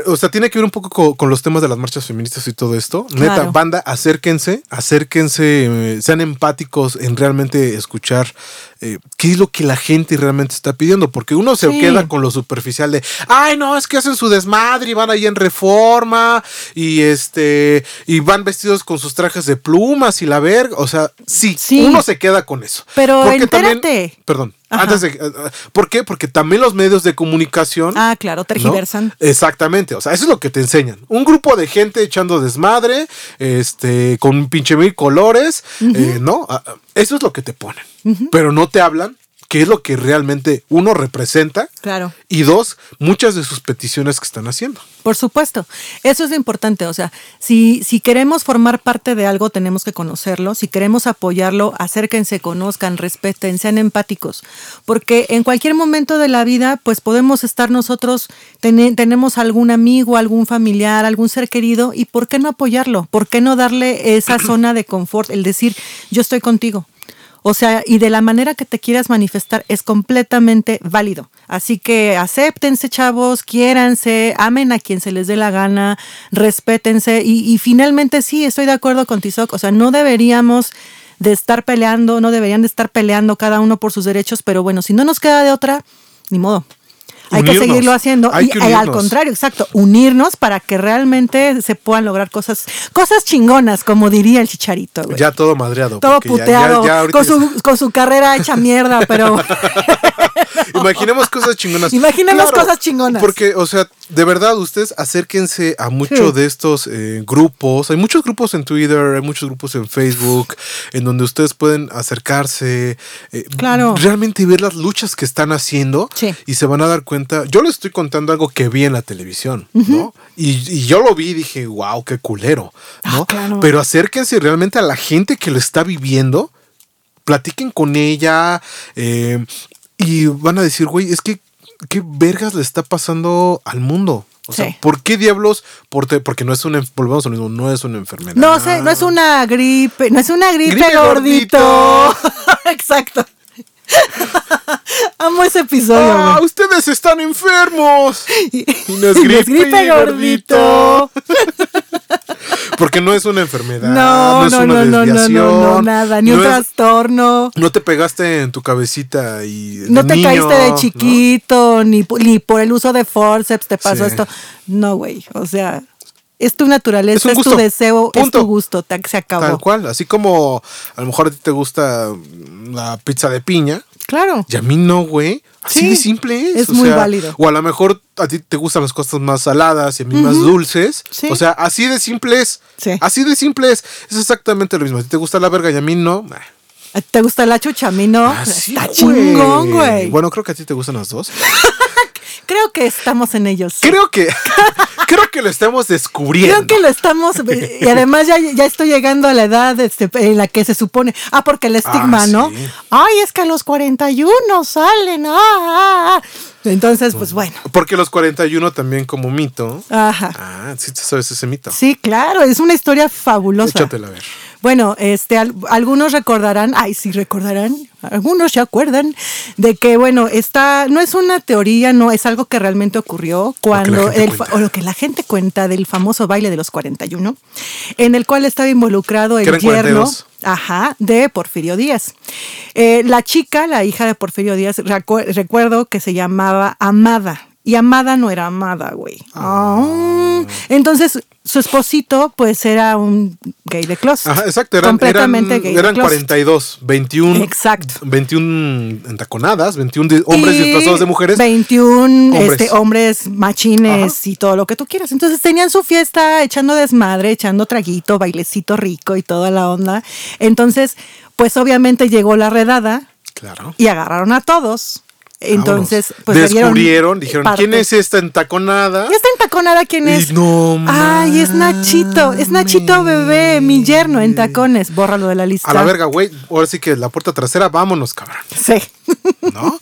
C: o sea, tiene que ver un poco co- con, los temas de las marchas feministas y todo esto. Neta, banda, acérquense, acérquense, eh, sean empáticos en realmente escuchar eh, qué es lo que la gente realmente está pidiendo, porque uno se
B: Sí.
C: queda con lo superficial de, ay, no, es que hacen su desmadre y van ahí en reforma y este, y van vestidos con sus trajes de plumas y la verga, o sea, sí,
B: Sí.
C: uno se queda con eso.
B: Pero
C: Porque también-
B: entérate.
C: perdón. Antes de, eh, ¿por qué? Porque también los medios de comunicación
B: Ah, claro,
C: ¿no?
B: tergiversan.
C: Exactamente, o sea, eso es lo que te enseñan. Un grupo de gente echando desmadre, este, con un pinche mil colores, eh, ¿no? Ah, ah, Eso es lo que te ponen. Pero no te hablan qué es lo que realmente uno representa
B: Claro.
C: y dos, muchas de sus peticiones que están haciendo.
B: Por supuesto, eso es lo importante. O sea, si, si queremos formar parte de algo, tenemos que conocerlo. Si queremos apoyarlo, acérquense, conozcan, respeten, sean empáticos. Porque en cualquier momento de la vida, pues podemos estar nosotros, tene- tenemos algún amigo, algún familiar, algún ser querido, y ¿por qué no apoyarlo? ¿Por qué no darle esa zona de confort? El decir, yo estoy contigo. O sea, y de la manera que te quieras manifestar es completamente válido. Así que acéptense, chavos, quiéranse, amen a quien se les dé la gana, respétense. Y, y finalmente sí, estoy de acuerdo con Tizoc. O sea, no deberíamos de estar peleando, no deberían de estar peleando cada uno por sus derechos, pero bueno, si no nos queda de otra, ni modo. Hay que seguirlo haciendo
C: Hay
B: y eh, al contrario, exacto, unirnos para que realmente se puedan lograr cosas, cosas chingonas, como diría el chicharito. güey.
C: Ya todo madreado.
B: Todo
C: ya-
B: puteado,
C: ya- ya ahorita
B: con, su, con su carrera hecha mierda, pero
C: Imaginemos cosas chingonas.
B: Imaginemos cosas chingonas.
C: Porque, o sea, de verdad, ustedes acérquense a muchos
B: Sí.
C: de estos eh, grupos. Hay muchos grupos en Twitter, hay muchos grupos en Facebook, en donde ustedes pueden acercarse, eh,
B: Claro.
C: realmente ver las luchas que están haciendo
B: Sí.
C: y se van a dar cuenta. Yo les estoy contando algo que vi en la televisión, ¿no? Y, y yo lo vi y dije, wow, qué culero, ¿no?
B: Ah, claro.
C: Pero acérquense realmente a la gente que lo está viviendo platiquen con ella eh, y van a decir, güey, es que, ¿qué vergas le está pasando al mundo? O sea. ¿por qué diablos? Por te- porque no es una, volvemos a lo mismo, no es una enfermedad.
B: no sé, no es una gripe, no es una gripe,
C: Gripe
B: gordito.
C: gordito.
B: Exacto. Amo ese episodio,
C: ¡Ah, ustedes están enfermos!
B: Y
C: gripe,
B: gordito.
C: Porque no es una enfermedad, no,
B: No,
C: es
B: no,
C: una
B: no,
C: desviación.
B: no, nada, ni un
C: es-
B: trastorno.
C: no te pegaste en tu cabecita y.
B: No te
C: niño,
B: caíste de chiquito, ni, po- ni por el uso de forceps te pasó
C: Sí.
B: esto. No, güey. O sea, es tu naturaleza,
C: Es
B: tu deseo, es tu gusto. Se acabó.
C: Tal cual, así como a lo mejor a ti te gusta la pizza de piña,
B: Claro.
C: Y a mí no, güey. Así
B: Sí,
C: de simple es.
B: es
C: o
B: muy
C: sea,
B: válido.
C: O a lo mejor a ti te gustan las cosas más saladas y a mí más dulces.
B: Sí.
C: O sea, así de simple es.
B: Sí.
C: Así de simple es. Es exactamente lo mismo. A ti te gusta la verga y a mí no. ah,
B: ¿Te gusta la chucha? A mí no.
C: así,
B: Está chingón, güey.
C: Bueno, creo que a ti te gustan las dos.
B: Creo que estamos en ellos.
C: Creo que creo que lo estamos descubriendo.
B: Creo que lo estamos. Y además ya, ya estoy llegando a la edad este, en la que se supone. Ah, porque el estigma,
C: Ah,
B: ¿no?
C: sí.
B: Ay, es que a los 41 salen. Ah, ah, ah. Entonces, pues bueno.
C: Porque los 41 también como mito.
B: Ajá.
C: Ah, sí sabes ese mito.
B: Sí, claro, es una historia fabulosa.
C: Échatela a ver.
B: Bueno, este, al- algunos recordarán, ay, sí recordarán, algunos se acuerdan de que, bueno, esta no es una teoría, no es algo que realmente ocurrió cuando, el o lo que la gente cuenta del famoso baile de los 41, en el cual estaba involucrado el yerno.
C: 42.
B: Ajá, de Porfirio Díaz. Eh, la chica, la hija de Porfirio Díaz, recu- recuerdo que se llamaba Amada. Y Amada no era Amada, güey. Ah. Entonces, su esposito, pues era un gay de closet.
C: Ajá, exacto, eran,
B: completamente
C: eran,
B: gay de
C: eran
B: closet.
C: 42, 21.
B: Exacto.
C: 21 entaconadas, 21 de- hombres
B: Y
C: disfrazados de mujeres.
B: 21
C: Hombres.
B: Este, hombres machines y todo lo que tú quieras. Entonces tenían su fiesta echando desmadre, echando traguito, bailecito rico y toda la onda. Entonces, pues obviamente llegó la redada
C: Claro.
B: y agarraron a todos. Entonces,
C: Vámonos.
B: pues
C: descubrieron, dijeron,
B: parte.
C: ¿quién es esta entaconada?
B: ¿Y esta entaconada quién es?
C: Y no
B: Ay, es Nachito, es Nachito bebé, mi yerno en tacones. Bórralo de la lista.
C: A la verga, güey. Ahora sí que la puerta trasera, vámonos, cabrón.
B: Sí.
C: ¿No?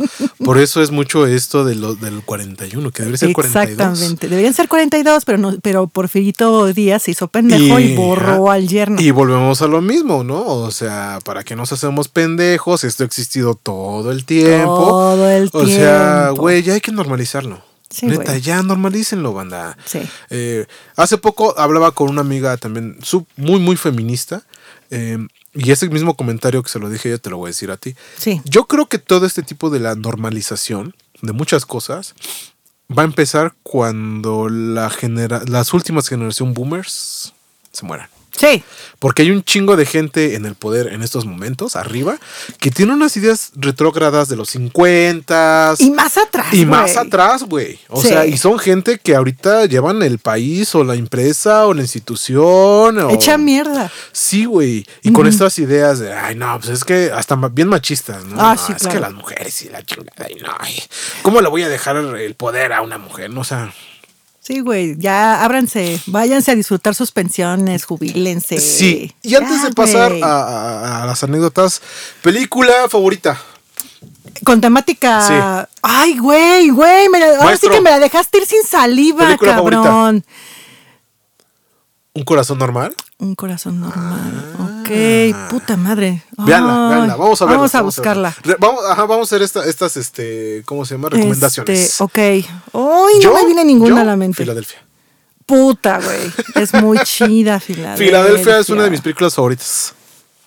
C: Por eso es mucho esto de lo, del 41, que debe ser 42.
B: Exactamente. Deberían ser 42, pero no, pero Porfirito Díaz se hizo pendejo y, borró al yerno.
C: Y volvemos a lo mismo, ¿no? O sea, ¿para qué nos hacemos pendejos? Esto ha existido todo el tiempo.
B: Todo el
C: O sea, güey, ya hay que normalizarlo.
B: Sí,
C: Neta, ya normalícenlo, banda.
B: Sí.
C: Eh, hace poco hablaba con una amiga también muy, muy feminista. eh, y ese mismo comentario que se lo dije yo te lo voy a decir a ti.
B: Sí.
C: Yo creo que todo este tipo de la normalización de muchas cosas va a empezar cuando la genera las últimas generación boomers se mueran.
B: Sí.
C: Porque hay un chingo de gente en el poder en estos momentos, arriba, que tiene unas ideas retrógradas de los 50
B: Y más atrás.
C: y más atrás, güey. O
B: Sí.
C: sea, y son gente que ahorita llevan el país o la empresa o la institución. O...
B: Echa mierda.
C: Sí, güey. Y con estas ideas de, ay, no, pues es que hasta bien machistas, ¿no?
B: Ah,
C: No,
B: sí,
C: es
B: claro.
C: que las mujeres y la chingada, y no, ay, ¿cómo le voy a dejar el poder a una mujer? No, o sea,
B: Sí, güey. Ya ábranse. Váyanse a disfrutar sus pensiones, jubílense.
C: sí. Y antes
B: Ya,
C: de pasar a, a- a las anécdotas, película favorita.
B: Con temática. Ay, güey, güey. me la- Ahora sí que me la dejaste ir sin saliva,
C: Película
B: cabrón.
C: favorita. ¿Un corazón normal?
B: Un corazón normal. Ok, puta madre.
C: Veanla, veanla. Vamos a verla.
B: Vamos a buscarla.
C: Vamos, ajá, vamos a hacer esta- estas, este, ¿cómo se llama? Recomendaciones.
B: Este, ok. Ay, no
C: Yo-
B: me viene ninguna
C: yo,
B: a la mente.
C: Filadelfia.
B: Puta, güey. Es muy chida, Filadelfia.
C: Filadelfia es una de mis películas favoritas.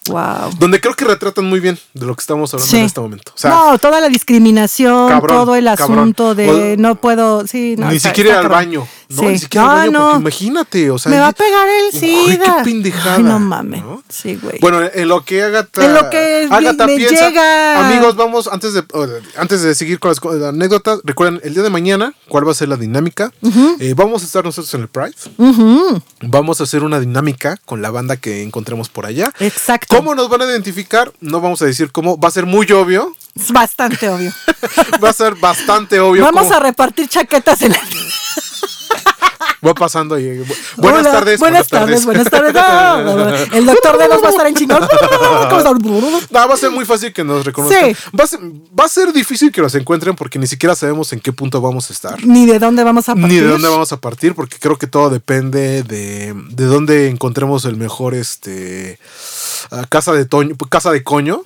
B: Wow.
C: Donde creo que retratan muy bien de lo que estamos hablando
B: Sí.
C: en este momento. O sea,
B: no, toda la discriminación,
C: cabrón,
B: todo el
C: cabrón.
B: asunto de
C: O-
B: no puedo, sí, no,
C: ni
B: está-
C: siquiera ir al
B: cabrón.
C: baño. No,
B: Sí.
C: ni siquiera
B: No,
C: porque imagínate, o sea.
B: Me va a pegar el SIDA.
C: qué pendejada.
B: Ay, no mames.
C: ¿no?
B: Sí, güey.
C: Bueno, en lo que Agatha,
B: En lo que
C: Agatha
B: me
C: piensa,
B: llega.
C: amigos, vamos antes de antes de seguir con las, anécdotas, recuerden el día de mañana cuál va a ser la dinámica. Eh, vamos a estar nosotros en el Pride. Vamos a hacer una dinámica con la banda que encontremos por allá.
B: Exacto.
C: ¿Cómo nos van a identificar? No vamos a decir cómo. Va a ser muy obvio.
B: Es bastante obvio.
C: Va a ser bastante obvio.
B: Vamos
C: cómo
B: a repartir chaquetas en la.
C: va pasando ahí. Bu- Buenas
B: Hola,
C: tardes.
B: Buenas tardes, buenas tardes. No, no, no. El doctor Dedos va a estar en chingón.
C: No, va a ser muy fácil que nos reconozcan.
B: Sí.
C: Va, a ser, va a ser difícil que nos encuentren porque ni siquiera sabemos en qué punto vamos a estar.
B: Ni de dónde vamos a partir.
C: Ni de dónde vamos a partir, porque creo que todo depende de, de dónde encontremos el mejor este ah, casa de toño, casa de coño.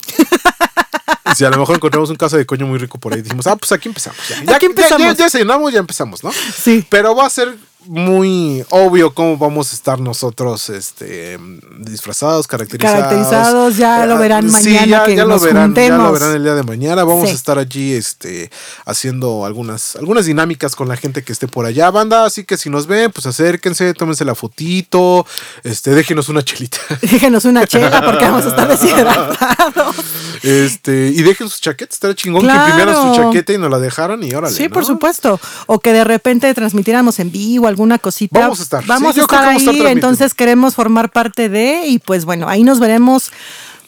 C: Si a lo mejor encontramos un casa de coño muy rico por ahí, dijimos, ah, pues aquí empezamos. Ya, ya,
B: Aquí
C: ya-
B: empezamos.
C: Ya, ya cenamos, ya empezamos, ¿no?
B: Sí.
C: Pero va a ser muy obvio cómo vamos a estar nosotros este disfrazados, caracterizados.
B: Caracterizados, ya lo verán
C: sí,
B: mañana
C: ya,
B: que
C: ya lo
B: nos
C: verán, ya lo verán el día de mañana. Vamos
B: Sí.
C: a estar allí este haciendo algunas algunas dinámicas con la gente que esté por allá, banda, así que si nos ven, pues acérquense, tómense la fotito, este déjenos una chelita.
B: Déjenos una chela porque vamos a estar deshidratados.
C: Este, y dejen sus chaquetas, estaría chingón que imprimieran su chaqueta y nos la dejaran y órale.
B: Sí,
C: ¿no?
B: por supuesto. O que de repente transmitiéramos en vivo alguna cosita.
C: Vamos a estar.
B: Vamos
C: Sí,
B: a estar ahí, entonces queremos formar parte de y pues bueno, ahí nos veremos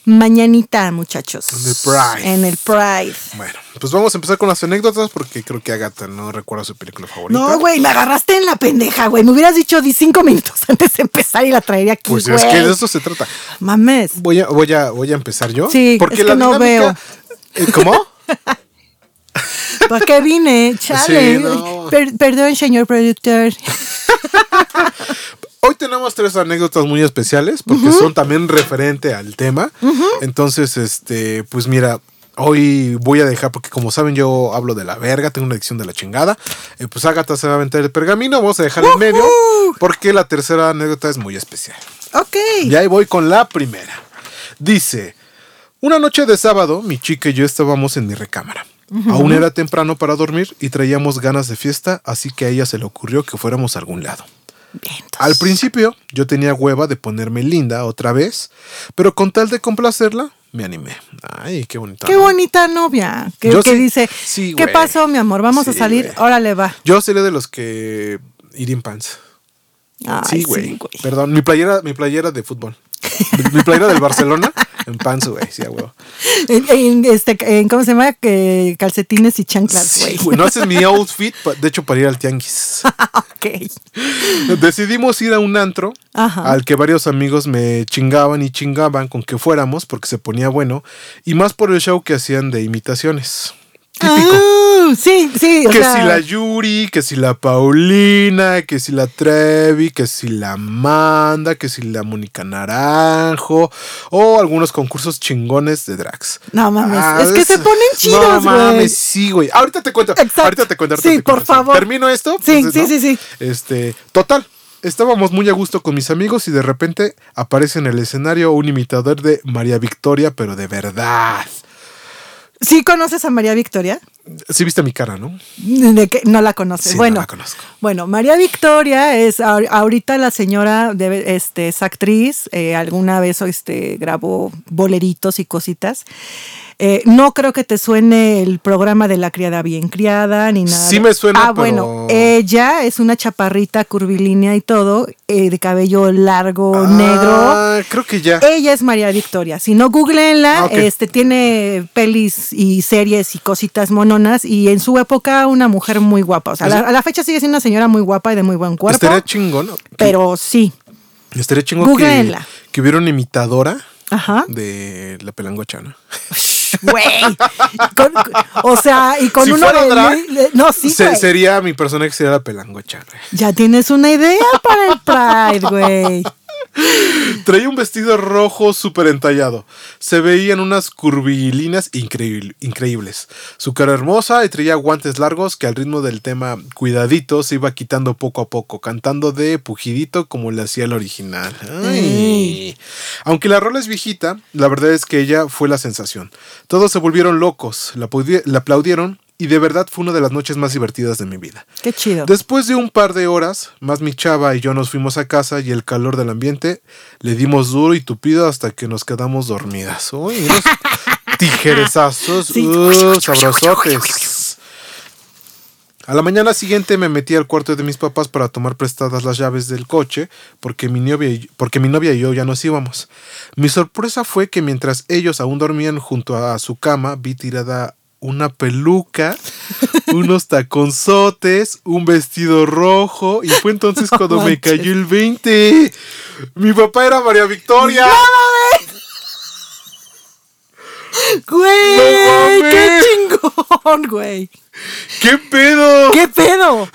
B: mañanita, muchachos.
C: En el Pride.
B: En el Pride.
C: Bueno, pues vamos a empezar con las anécdotas porque creo que Agatha no recuerda su película favorita.
B: No, güey, me agarraste en la pendeja, güey. Me hubieras dicho di cinco minutos antes de empezar y la traería aquí,
C: Pues es que de eso se trata.
B: Mames.
C: Voy a, voy a, voy a empezar yo.
B: Sí, es que no veo.
C: Eh, ¿Cómo?
B: ¿Para qué vine? Chale.
C: Sí, no.
B: Per- perdón, señor productor.
C: Hoy tenemos tres anécdotas muy especiales porque son también referente al tema. Entonces, este, pues mira, hoy voy a dejar, porque como saben, yo hablo de la verga, tengo una adicción de la chingada. Eh, pues Agatha se va a aventar el pergamino, vamos a dejar en medio porque la tercera anécdota es muy especial.
B: Ok.
C: Y ahí voy con la primera. Dice, una noche de sábado, mi chica y yo estábamos en mi recámara. Aún era temprano para dormir y traíamos ganas de fiesta, así que a ella se le ocurrió que fuéramos a algún lado. Al principio yo tenía hueva de ponerme linda otra vez, pero con tal de complacerla, me animé. Ay, qué bonita.
B: Qué bonita novia. Que, que
C: sí-
B: dice,
C: sí,
B: ¿qué pasó, mi amor? Vamos a salir.
C: güey.
B: Órale, va.
C: Yo sería de los que iría en pants.
B: Ay,
C: sí, güey.
B: güey.
C: Perdón, mi playera, mi playera de fútbol. mi playera del Barcelona en pants, güey. Sí, huevo.
B: En, en este, en, ¿Cómo se llama? Que calcetines y chanclas, güey.
C: güey. No haces mi outfit, de hecho, para ir al tianguis.
B: ok.
C: Decidimos ir a un antro
B: Ajá.
C: al que varios amigos me chingaban y chingaban con que fuéramos porque se ponía bueno y más por el show que hacían de imitaciones. Típico.
B: Ah, sí, sí. o
C: que
B: sea,
C: si la Yuri, que si la Paulina, que si la Trevi, que si la Amanda, que si la Mónica Naranjo o algunos concursos chingones de drags.
B: No mames,
C: Ah,
B: es que se ponen
C: No
B: chidos, güey.
C: mames, sí, güey. Ahorita te cuento.
B: Exacto.
C: Ahorita te cuento. ahorita
B: Sí,
C: te
B: por
C: cuento.
B: favor.
C: Termino esto.
B: Sí,
C: entonces,
B: sí,
C: ¿no?
B: sí, sí.
C: Este, total. Estábamos muy a gusto con mis amigos y de repente aparece en el escenario un imitador de María Victoria, pero de verdad.
B: ¿Sí conoces a María Victoria?
C: Sí viste mi cara, ¿no?
B: De que no la conoces.
C: Sí,
B: bueno,
C: no la conozco.
B: bueno, María Victoria es ahor- ahorita la señora de este es actriz. eh, alguna vez este grabó boleritos y cositas. Eh, no creo que te suene el programa de la criada bien criada ni nada.
C: Sí me suena,
B: Ah, bueno, ella es una chaparrita curvilínea y todo, eh, de cabello largo, negro.
C: Ah, creo que ya.
B: Ella es María Victoria. Si no, googleenla.
C: Ah.
B: Este tiene pelis y series y cositas mononas. Y en su época, una mujer muy guapa. O sea, a la, a la fecha sigue siendo una señora muy guapa y de muy buen cuerpo.
C: Estaría chingón. ¿no?
B: pero sí.
C: Estaría chingón que, que hubiera una imitadora
B: Ajá.
C: de la pelangochana.
B: Güey. Con- o sea, y con
C: Si
B: uno
C: fuera
B: de.
C: drag,
B: de- no, sí,
C: Se-
B: güey.
C: sería mi personaje sería la pelangochana.
B: Ya tienes una idea para el Pride, güey.
C: Traía un vestido rojo súper entallado. Se veían unas curvilinas increíble- increíbles. Su cara hermosa y traía guantes largos que al ritmo del tema Cuidadito se iba quitando poco a poco, cantando de pujidito como le hacía el original. Ay. Aunque la rola es viejita, la verdad es que ella fue la sensación. Todos se volvieron locos, la, la aplaudieron y de verdad fue una de las noches más divertidas de mi vida.
B: Qué chido.
C: Después de un par de horas, más mi chava y yo nos fuimos a casa y el calor del ambiente le dimos duro y tupido hasta que nos quedamos dormidas. Uy, unos tijerezazos
B: Sí.
C: uh, sabrosotes. A la mañana siguiente me metí al cuarto de mis papás para tomar prestadas las llaves del coche porque mi, novia y, porque mi novia y yo ya nos íbamos. Mi sorpresa fue que mientras ellos aún dormían junto a su cama, vi tirada una peluca, unos taconzotes, un vestido rojo y fue entonces
B: No
C: cuando me cayó el 20. Mi papá era María Victoria.
B: Güey,
C: No
B: qué chingón, güey.
C: ¿Qué pedo?
B: ¿Qué pedo?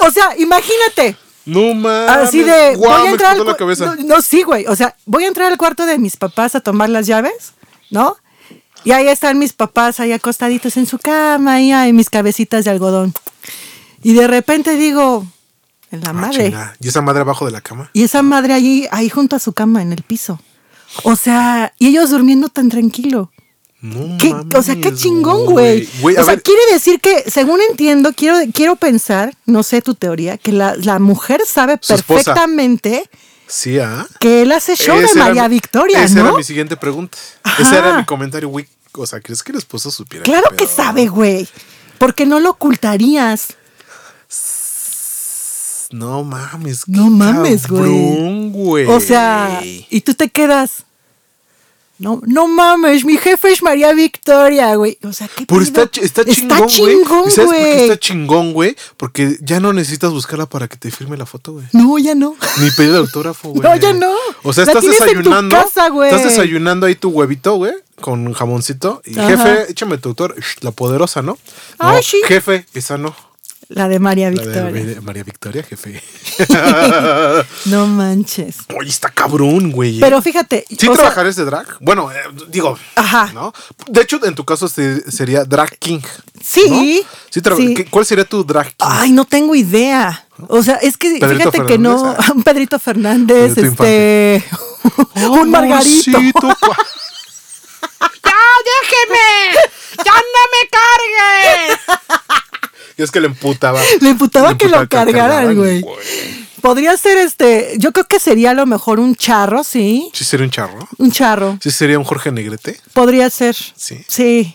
B: O sea, imagínate.
C: No mames.
B: Así de.
C: Guau,
B: voy a
C: me
B: entrar al
C: explotó la
B: cu-
C: cabeza.
B: No, no, sí, güey. O sea, voy a entrar al cuarto de mis papás a tomar las llaves, ¿no? Y ahí están mis papás ahí acostaditos en su cama y hay mis cabecitas de algodón. Y de repente digo, en la
C: Ah,
B: madre.
C: ¿Y esa madre abajo de la cama?
B: Y esa madre allí, ahí junto a su cama, en el piso. O sea, y ellos durmiendo tan tranquilo.
C: No
B: ¿Qué-
C: mames,
B: o sea, qué chingón, güey. O sea,
C: ver,
B: quiere decir que, según entiendo, quiero, quiero pensar, no sé tu teoría, que la, la mujer sabe
C: Su esposa. Sí, ¿ah?
B: Que él hace show de
C: Esa era
B: María
C: mi-
B: Victoria,
C: Esa era
B: ¿no?
C: mi siguiente pregunta.
B: Ajá.
C: Ese era mi comentario, güey. O sea, ¿crees que el esposo supiera?
B: Claro que sabe, güey. Porque no lo ocultarías.
C: No mames.
B: No mames, güey. O sea, y tú te quedas. No, no mames, mi jefe es María Victoria, güey. O sea, qué
C: Pero está, está chingón, güey.
B: chingón,
C: ¿Y ¿Sabes por qué está chingón, güey? Porque ya no necesitas buscarla para que te firme la foto, güey.
B: No, ya no.
C: Ni pedir autógrafo, güey.
B: No, ya no.
C: O sea,
B: La
C: estás
B: tienes en tu
C: desayunando.
B: casa, güey.
C: Estás desayunando ahí tu huevito, güey, con jamoncito. Y
B: Ajá.
C: jefe, échame tu autor. La poderosa, ¿no?
B: Ay,
C: No,
B: sí.
C: Jefe, esa no.
B: La de María
C: La de
B: Victoria.
C: María- Victoria, jefe.
B: No manches.
C: Oye, está cabrón, güey.
B: Pero fíjate.
C: ¿Sí
B: o sea,
C: trabajarías de drag? Bueno, eh, digo,
B: Ajá.
C: ¿no? De hecho, en tu caso se- sería drag king.
B: Sí.
C: ¿no? Sí,
B: sí.
C: ¿qué- ¿Cuál sería tu drag king?
B: Ay, no tengo idea. O sea, es que
C: Pedrito
B: fíjate que no.
C: Ah.
B: Un Pedrito Fernández,
C: Pedrito
B: este. un Margarito.
C: Amorcito, cua-
B: ¡Ya, déjeme! ¡Ya no me cargues!
C: Y es que le emputaba.
B: Le imputaba
C: Le
B: que lo
C: emputaba
B: cargaran, güey. Podría ser este. Yo creo que sería a lo mejor un charro, sí.
C: Sí sería un charro.
B: Un charro.
C: Sí sería un Jorge Negrete.
B: Podría ser.
C: Sí.
B: Sí.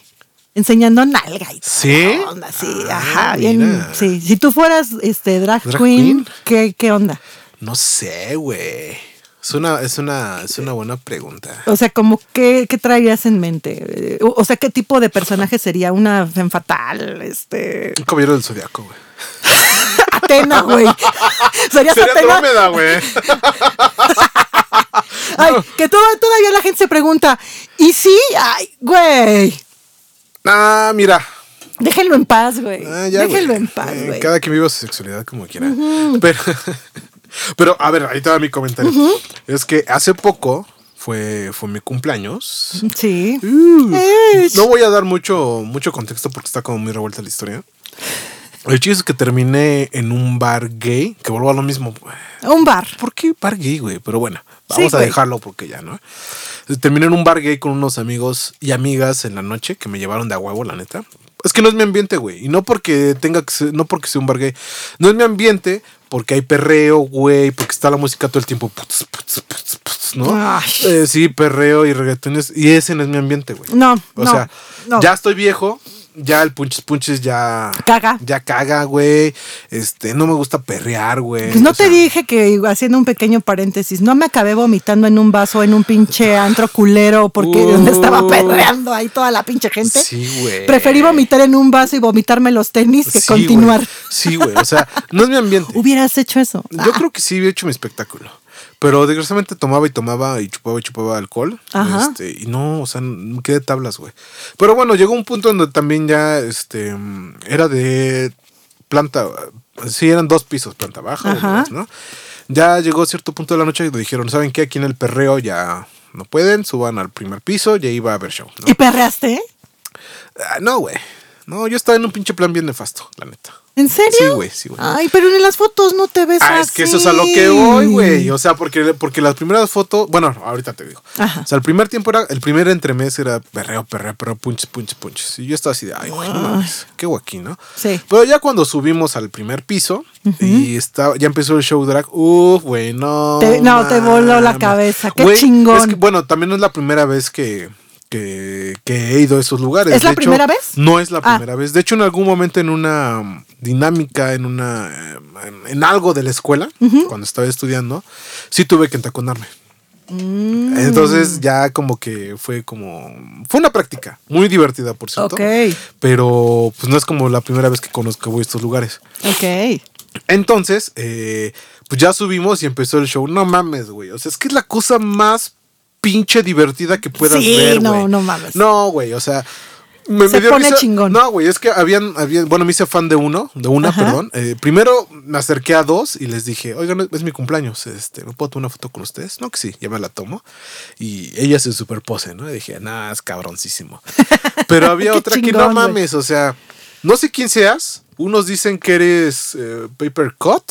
B: Enseñando nalga y toda
C: ¿Sí?
B: onda, sí,
C: Ah,
B: ajá, bien. Sí. Si tú fueras este drag,
C: Drag
B: queen,
C: queen.
B: ¿qué, ¿qué onda?
C: No sé, güey. Es una, es una, es una buena pregunta.
B: O sea, como qué, qué traerías en mente? Eh, O, o sea, ¿qué tipo de personaje sería? ¿Una femme fatal? Este.
C: Un caballero del zodiaco, güey.
B: Atena, güey. Serías
C: Sería
B: Atena.
C: Andrómeda, güey.
B: Ay, que todo- todavía la gente se pregunta. ¿Y sí? Ay, güey.
C: Ah, mira.
B: Déjenlo en paz, güey.
C: Ah,
B: Déjenlo
C: güey.
B: en paz,
C: Eh,
B: güey.
C: cada quien viva su sexualidad como quiera. Pero, pero, a ver, ahí te va mi comentario. Es que hace poco fue, fue mi cumpleaños.
B: Sí.
C: Uh, no voy a dar mucho, mucho contexto porque está como muy revuelta la historia. El chiste es que terminé en un bar gay, que vuelvo a lo mismo.
B: Un bar.
C: ¿Por qué bar gay, güey? Pero bueno,
B: Sí,
C: vamos a dejarlo porque ya, ¿no? Terminé en un bar gay con unos amigos y amigas en la noche que me llevaron de a huevo, la neta. Es que no es mi ambiente, güey. Y no porque tenga que ser, no porque sea un bar gay. No es mi ambiente porque hay perreo, güey, porque está la música todo el tiempo. putz, putz, putz, putz, ¿no? Eh, sí, perreo y reggaetones. Y ese no es mi ambiente, güey.
B: No,
C: O
B: no,
C: sea,
B: no.
C: ya estoy viejo. Ya el punches punches ya.
B: Caga.
C: Ya caga, güey. Este, no me gusta perrear, güey.
B: Pues no
C: O
B: te
C: sea,
B: dije que, haciendo un pequeño paréntesis, no me acabé vomitando en un vaso en un pinche antro culero porque
C: Uh.
B: donde estaba perreando ahí toda la pinche gente.
C: Sí, güey.
B: Preferí vomitar en un vaso y vomitarme los tenis que
C: Sí,
B: continuar.
C: Sí, güey. O sea, no es mi ambiente.
B: Hubieras hecho eso.
C: Yo
B: Ah,
C: creo que sí había hecho mi espectáculo. Pero desgraciadamente tomaba y tomaba y chupaba y chupaba alcohol.
B: Ajá.
C: Este, y no, o sea, me quedé tablas, güey. Pero bueno, llegó un punto donde también ya, este, era de planta, sí, eran dos pisos, planta baja,
B: Ajá.
C: más, ¿no? Ya llegó cierto punto de la noche y dijeron, ¿saben qué? Aquí en el perreo ya no pueden, suban al primer piso y ahí va a haber show, ¿no?
B: ¿Y perreaste?
C: Ah, no, güey. No, yo estaba en un pinche plan bien nefasto, la neta.
B: ¿En serio?
C: Sí, güey, sí, güey.
B: Ay, pero en las fotos no te ves
C: Ah,
B: así.
C: es que eso es a lo que voy, güey. O sea, porque, porque las primeras fotos, bueno, ahorita te digo.
B: Ajá.
C: O sea, el primer tiempo era, el primer entremés era perreo, perreo, perreo, punches, punches, punches. Y yo estaba así de, ay, güey, no mames, qué guaquín, ¿no?
B: Sí.
C: Pero ya cuando subimos al primer piso y estaba, ya empezó el show drag, uff, güey, no.
B: Te- no, te voló la cabeza, qué chingón.
C: Es que, bueno, también no es la primera vez que, que, que he ido a esos lugares.
B: ¿Es la
C: hecho,
B: primera vez?
C: No es la
B: Ah.
C: primera vez. De hecho, en algún momento en una dinámica, en una en, en algo de la escuela, cuando estaba estudiando, sí tuve que entaconarme.
B: Mm.
C: Entonces ya como que fue como... Fue una práctica muy divertida, por cierto.
B: Ok,
C: Pero pues no es como la primera vez que conozco voy a estos lugares.
B: ok.
C: Entonces, eh, pues ya subimos y empezó el show. No mames, güey. O sea, es que es la cosa más pinche divertida que puedas
B: Sí,
C: ver,
B: no, no mames.
C: No, güey, o sea... Me,
B: Se pone chingón.
C: No, güey, es que habían, habían, bueno, me hice fan de uno, de una,
B: Ajá.
C: perdón. Eh, primero me acerqué a dos y les dije, oigan, es mi cumpleaños, este, ¿me puedo tomar una foto con ustedes? No, que sí, ya me la tomo. Y ella se superpose, ¿no? Y dije, nah, es cabroncísimo. Pero había otra que no mames, o sea, no sé quién seas. Unos dicen que eres eh, Paper Cut.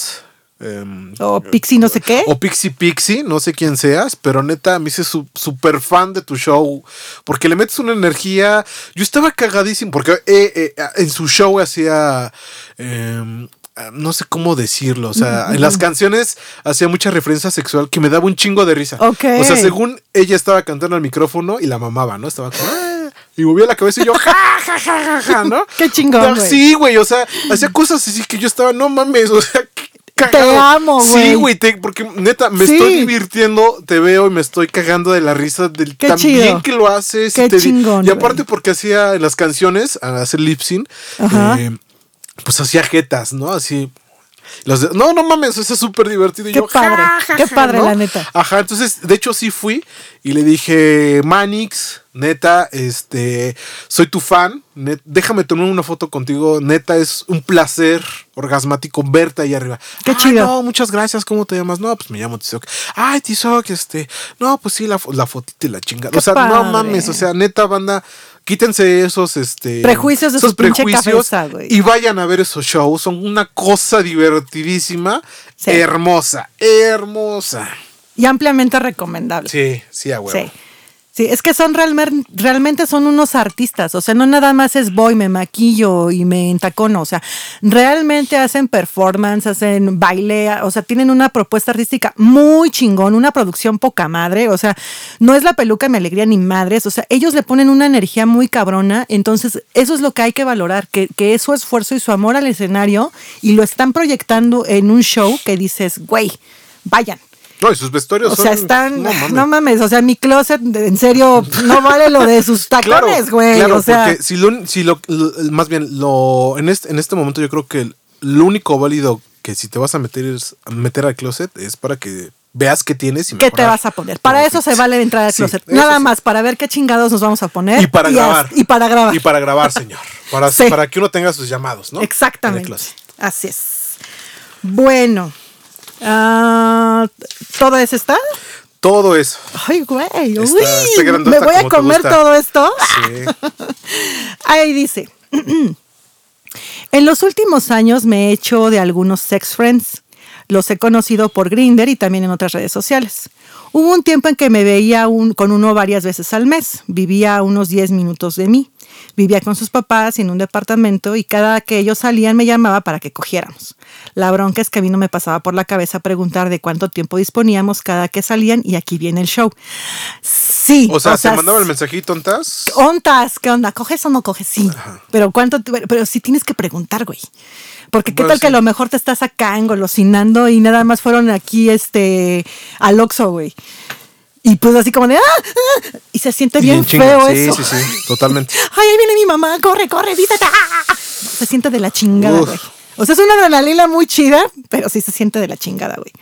C: Em,
B: O Pixie no sé qué.
C: o Pixie Pixie, no sé quién seas, pero neta, me hice su- súper fan de tu show, porque le metes una energía. Yo estaba cagadísimo, porque eh, eh, en su show hacía. em, ah, no sé cómo decirlo, o sea, en las canciones hacía mucha referencia sexual que me daba un chingo de risa.
B: Ok.
C: O sea, según ella estaba cantando al micrófono y la mamaba, ¿no? Estaba como, "Ah", y movía la cabeza y yo, ja, ja, ja, ja, ja, ¿no?
B: Qué chingón.
C: Sí, güey, o sea, hacía cosas así que yo estaba, no mames, o sea, cagado.
B: amo, güey.
C: Sí, güey, te- porque neta, me
B: Sí.
C: estoy divirtiendo, te veo y me estoy cagando de la risa del
B: Qué
C: tan
B: chido.
C: bien que lo haces.
B: Qué
C: y te di-
B: chingón,
C: Y aparte porque hacía en las canciones, al hacer lip sync, eh, pues hacía jetas, ¿no? Así. Los de- no, no mames, eso es súper divertido. Y
B: Qué
C: yo,
B: padre,
C: ja, ja,
B: qué padre,
C: ¿no?
B: la neta.
C: Ajá, entonces, de hecho, sí fui y le dije, Manix, neta, este, soy tu fan, net- déjame tomar una foto contigo, neta, es un placer orgasmático verte ahí arriba.
B: Qué
C: "Ay,
B: chido.
C: No, muchas gracias, ¿cómo te llamas? No, pues me llamo Tizoc. Ay, Tizoc, este, no, pues sí, la, la fotita y la chingada. O sea,
B: padre.
C: no mames, o sea, neta, banda, quítense esos, este...
B: Prejuicios de
C: esos
B: cabeza, güey.
C: y vayan a ver esos shows, son una cosa divertidísima,
B: Sí.
C: hermosa, hermosa.
B: Y ampliamente recomendable.
C: Sí, sí, a huevo.
B: Sí. Sí, es que son realmente, realmente son unos artistas, o sea, no nada más es voy, me maquillo y me entacono, o sea, realmente hacen performance, hacen baile, o sea, tienen una propuesta artística muy chingón, una producción poca madre, o sea, no es la peluca mi alegría ni madres, o sea, ellos le ponen una energía muy cabrona, entonces eso es lo que hay que valorar, que, que es su esfuerzo y su amor al escenario y lo están proyectando en un show que dices, güey, vayan.
C: No, y sus vestuarios
B: O
C: son.
B: sea, están.
C: No
B: No
C: mames.
B: o sea, mi closet, en serio, no vale lo de sus
C: Claro,
B: tacones, güey.
C: claro,
B: o sea,
C: porque si lo, si lo, más bien, lo, en este, en este momento yo creo que lo único válido que si te vas a meter, a meter al closet es para que veas qué tienes y
B: ¿qué te vas a poner? Para eso se vale entrar al
C: Sí,
B: closet. Nada
C: sí.
B: más, para ver qué chingados nos vamos a poner.
C: Y para grabar.
B: Y para grabar.
C: Y para grabar, señor. Para,
B: Sí.
C: para que uno tenga sus llamados, ¿no?
B: Exactamente. Así es. Bueno. Ah, ¿Todo eso está?
C: Todo eso.
B: Ay, güey.
C: Está-
B: uy,
C: está grandota
B: ¿Me voy a comer todo esto?
C: Sí.
B: Ahí dice. En los últimos años me he hecho de algunos sex friends. Los he conocido por Grinder y también en otras redes sociales. Hubo un tiempo en que me veía un- con uno varias veces al mes. Vivía a unos 10 minutos de mí. Vivía con sus papás en un departamento y cada que ellos salían me llamaba para que cogiéramos. La bronca es que a mí no me pasaba por la cabeza preguntar de cuánto tiempo disponíamos cada que salían y aquí viene el show. Sí.
C: O sea, te mandaba el mensajito, ¿ontas?
B: ¿Ontas? ¿Qué onda? ¿Coges o no coges? Sí. Pero cuánto, pero sí tienes que preguntar, güey. Porque qué tal que a lo mejor te estás acá engolosinando y nada más fueron aquí este al Oxxo, güey. Y pues así como de ¡ah! ah", y se siente bien,
C: chinga.
B: feo
C: sí,
B: eso.
C: Sí, sí, totalmente.
B: Ay, ahí viene mi mamá, corre, corre, vítate. ¡ah! Se siente de la chingada, güey. O sea, es una adrenalina muy chida, pero sí se siente de la chingada, güey.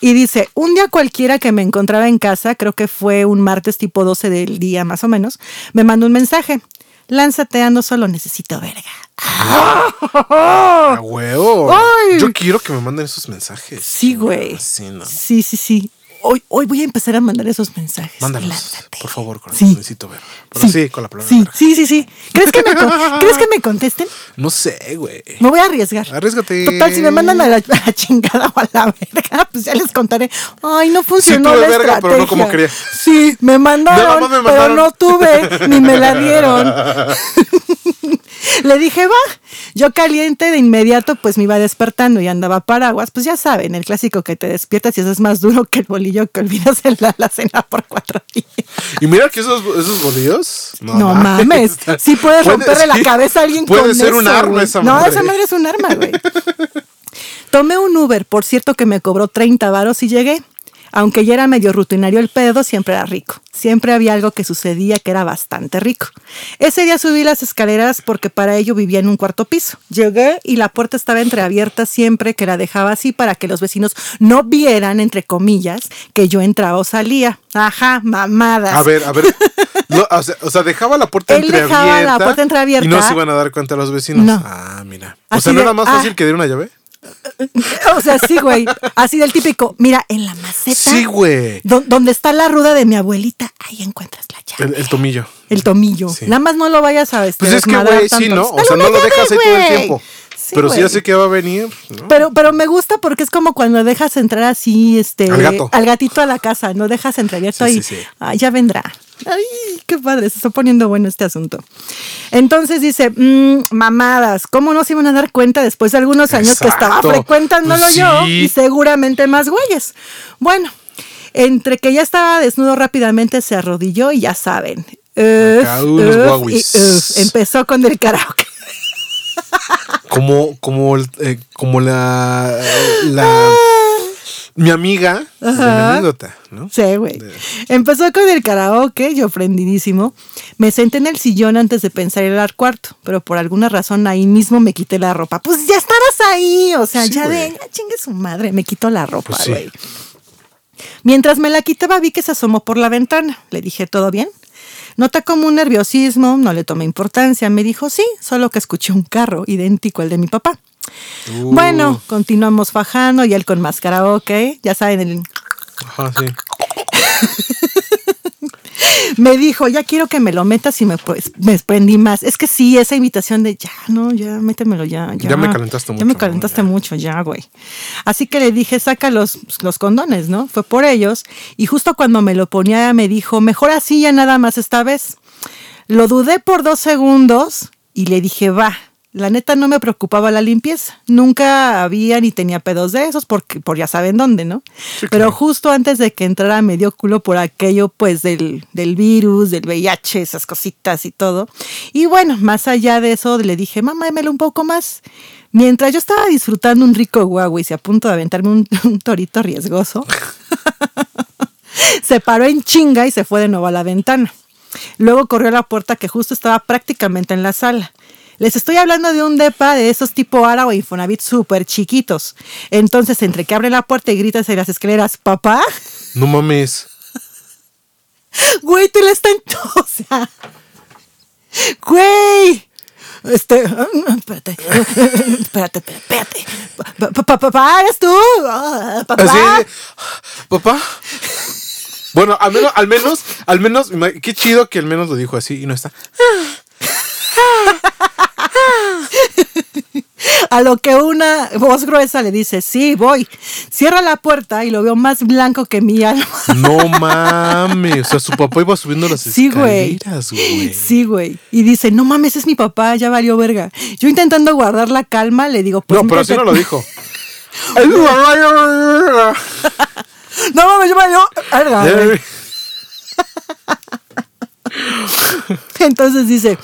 B: Y dice, un día cualquiera que me encontraba en casa, creo que fue un martes tipo 12 del día más o menos, me mandó un mensaje. Lánzate, ando solo, necesito verga.
C: A huevo.
B: Ay.
C: Yo quiero que me manden esos mensajes.
B: Sí, güey.
C: Sí, no.
B: Sí, sí, sí. Hoy, hoy voy a empezar a mandar esos mensajes.
C: Mándalos,
B: Lánzate.
C: por favor, corazón.
B: Sí.
C: Necesito ver. Pero sí, con la palabra.
B: Sí, sí, sí, sí. ¿Crees que, me, con- ¿Crees que me contesten?
C: No sé, güey.
B: Me voy a arriesgar.
C: Arriesgate.
B: Total, si me mandan a la, a la chingada o a la verga, pues ya les contaré. Ay, no funcionó
C: tuve
B: la
C: verga, pero no como quería.
B: Sí, me mandaron,
C: me
B: pero
C: mandaron.
B: no tuve, ni me la dieron. Le dije, va. Yo caliente de inmediato, pues me iba despertando y andaba paraguas. Pues ya saben, el clásico que te despiertas y eso es más duro que el bolillo que olvidas en la, la cena por cuatro días.
C: Y mira que esos, esos bolillos.
B: No, mames. Sí puedes
C: Puede-
B: romperle la cabeza a alguien
C: Puede
B: con
C: ser un arma esa
B: No,
C: madre.
B: esa madre es un arma, güey. Tomé un Uber, por cierto que me cobró 30 varos y llegué. Aunque ya era medio rutinario el pedo, siempre era rico. Siempre había algo que sucedía que era bastante rico. Ese día subí las escaleras porque para ello vivía en un cuarto piso. Llegué y la puerta estaba entreabierta siempre que la dejaba así para que los vecinos no vieran, entre comillas, que yo entraba o salía. Ajá, mamadas.
C: A ver, a ver. No, o, sea, o sea, dejaba la puerta
B: Él
C: entreabierta.
B: dejaba la puerta entreabierta.
C: Y no se iban a dar cuenta los vecinos.
B: No.
C: Ah, mira. O
B: Así
C: sea, ¿no
B: de,
C: era más
B: ah.
C: fácil que diera una llave?
B: O sea, sí, güey. Así del típico. Mira, en la maceta.
C: Sí, güey.
B: do- donde está la ruda de mi abuelita, ahí encuentras la llave.
C: El, el tomillo.
B: El tomillo.
C: Sí.
B: Nada más no lo vayas a este,
C: Pues es que, güey, sí. ¿no? O sea, no lo dejas ahí todo el tiempo.
B: Sí,
C: Pero si
B: güey.
C: ya sé que va a venir, ¿no?
B: Pero, pero me gusta porque es como cuando dejas entrar así, este,
C: Al gato.
B: al gatito a la casa, no dejas entreabierto ahí.
C: sí, sí.
B: Ah, ya vendrá. Ay, qué padre, se está poniendo bueno este asunto. Entonces dice, "Mm, mamadas, ¿cómo no se iban a dar cuenta después de algunos años que estaba frecuentándolo
C: Pues
B: yo y seguramente más güeyes? Bueno, entre que ya estaba desnudo rápidamente se arrodilló y ya saben. Uf, uf, y uf, empezó con el karaoke.
C: Como, como, eh, como la, la mi amiga de la anécdota, ¿no?
B: Sí, güey. Empezó con el karaoke, yo prendidísimo. Me senté en el sillón antes de pensar ir al cuarto, pero por alguna razón ahí mismo me quité la ropa. Pues ya estabas ahí, o sea,
C: Sí,
B: ya de, ya chingue su madre, me quitó la ropa,
C: Pues sí.
B: güey. Mientras me la quitaba vi que se asomó por la ventana. Le dije, ¿todo bien? Nota como un nerviosismo, no le tomé importancia. Me dijo, sí, solo que escuché un carro idéntico al de mi papá.
C: Uh,
B: Bueno, continuamos fajando y él con más karaoke, ya saben, el
C: Ajá, sí.
B: me dijo, ya quiero que me lo metas y me, pues, me prendí más. Es que sí, esa invitación de ya, no, ya, métemelo ya. Ya,
C: Ya me calentaste
B: Ya
C: mucho,
B: me
C: ¿no?
B: calentaste
C: Ya.
B: mucho, ya, güey. Así que le dije, saca los, los condones, ¿no? Fue por ellos. Y justo cuando me lo ponía, me dijo, mejor así ya nada más esta vez. Lo dudé por dos segundos y le dije, va. La neta no me preocupaba la limpieza. Nunca había ni tenía pedos de esos, porque por ya saben dónde, ¿no? Pero justo antes de que entrara me dio culo por aquello, pues, del, del virus, del VIH, esas cositas y todo. Y bueno, más allá de eso, le dije, mamá, démelo un poco más. Mientras yo estaba disfrutando un rico Huawei y a punto de aventarme un, un torito riesgoso, se paró en chinga y se fue de nuevo a la ventana. Luego corrió a la puerta que justo estaba prácticamente en la sala. Les estoy hablando de un depa de esos tipo Ara o Infonavit súper chiquitos. Entonces, entre que abre la puerta y gritas en las escaleras, papá,
C: No mames.
B: güey, te la están... O sea, güey. Este, espérate, espérate, espérate, espérate. Pa- Papá, eres tú. Ah, Papá.
C: Papá. Bueno, al menos, al menos, al menos, qué chido que al menos lo dijo así y no está.
B: A lo que una voz gruesa le dice, sí, voy. Cierra la puerta y lo veo más blanco que mi alma.
C: No mames. O sea, su papá iba subiendo las
B: Sí,
C: escaleras, güey.
B: Sí, güey. Y dice, no mames, es mi papá, ya valió verga. Yo intentando guardar la calma, le digo, pues...
C: No, pero así no lo dijo.
B: No mames, ya valió verga. Entonces dice,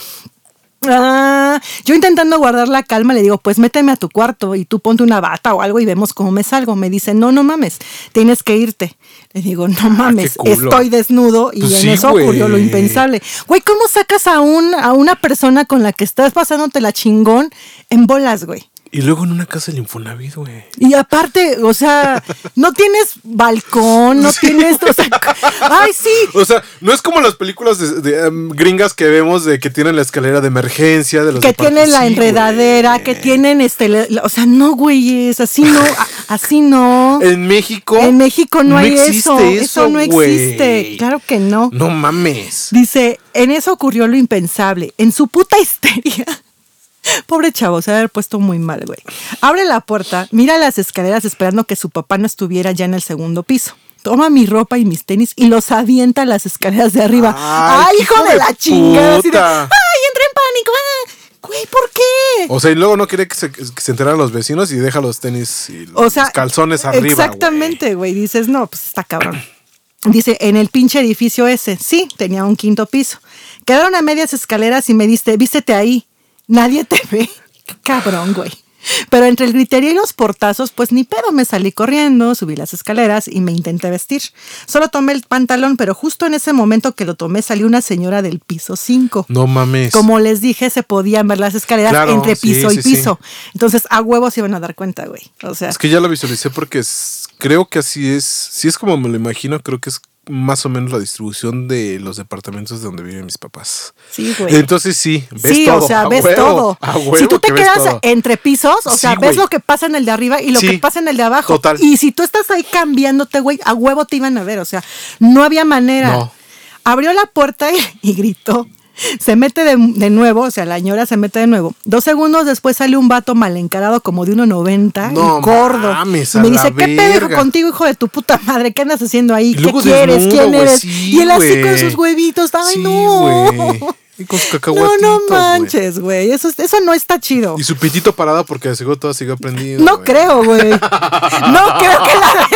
B: "Ah", yo intentando guardar la calma, le digo, pues méteme a tu cuarto y tú ponte una bata o algo y vemos cómo me salgo. Me dice, no, no mames, tienes que irte. Le digo, no mames,
C: qué culo.
B: estoy desnudo y
C: Pues
B: en
C: sí,
B: eso ocurrió lo impensable. Güey, ¿cómo sacas a, un, a una persona con la que estás pasándote la chingón en bolas, güey?
C: Y luego en una casa del Infonavit, güey.
B: Y aparte, o sea, no tienes balcón, no tienes, o sea, ay, sí,
C: O sea, no es como las películas de, de, em, gringas que vemos de que tienen la escalera de emergencia, de los
B: que tienen la.
C: Sí,
B: enredadera,
C: güey.
B: que tienen este, la- o sea, no, güeyes, así no, a- así no.
C: En México.
B: En México no, hay
C: existe
B: eso, eso no
C: güey.
B: existe, claro que no.
C: No mames.
B: Dice, en eso ocurrió lo impensable, en su puta histeria. Pobre chavo, se haber puesto muy mal, güey. Abre la puerta, mira las escaleras esperando que su papá no estuviera ya en el segundo piso. Toma mi ropa y mis tenis y los avienta a las escaleras de arriba.
C: Ay,
B: ¡Ay,
C: qué
B: hijo de
C: de
B: la chingada! Así de,
C: puta.
B: ¡Ay, entré en pánico! ah". Güey, ¿por qué?
C: O sea, y luego no quiere que se, que se enteraran los vecinos y deja los tenis y
B: O sea,
C: los calzones arriba.
B: Exactamente, güey. Dices, no, pues está cabrón. Dice, en el pinche edificio ese, sí, tenía un quinto piso. Quedaron a medias escaleras y me diste, vístete ahí. Nadie te ve. Qué cabrón, güey. Pero entre el griterío y los portazos, pues ni pedo, me salí corriendo, subí las escaleras y me intenté vestir. Solo tomé el pantalón, pero justo en ese momento que lo tomé salió una señora del piso 5.
C: No mames.
B: Como les dije, se podían ver las escaleras
C: Claro,
B: entre
C: sí,
B: piso y
C: sí, sí.
B: piso. Entonces, a huevos se iban a dar cuenta, güey. O sea,
C: Es que ya lo visualicé porque es- creo que así es. Si es como me lo imagino, creo que es más o menos la distribución de los departamentos de donde viven mis papás.
B: sí, güey.
C: Entonces sí, ves
B: sí,
C: todo.
B: o sea, ves
C: huevo,
B: todo. si tú te
C: que
B: quedas entre pisos, o
C: Sí,
B: sea, ves lo que pasa en el de arriba y lo
C: Sí,
B: que pasa en el de abajo.
C: total.
B: Y si tú estás ahí cambiándote, güey, a huevo te iban a ver. O sea, no había manera.
C: No.
B: Abrió la puerta y, y gritó. Se mete de, de nuevo, o sea, la señora se mete de nuevo. Dos segundos después sale un vato mal encarado como de 1,90
C: No
B: y gordo.
C: mames,
B: y
C: a
B: me dice, ¿qué pedo
C: verga".
B: contigo, hijo de tu puta madre? ¿Qué andas haciendo ahí? ¿Qué quieres?
C: desnudo,
B: ¿Quién eres?
C: sí,
B: y él así con
C: güey.
B: sus huevitos. Ay,
C: Sí,
B: no.
C: Y con sus
B: No, no manches, güey. Eso, eso no está chido.
C: Y su pitito parado porque seguro todo sigue prendido.
B: No creo, güey. No creo que la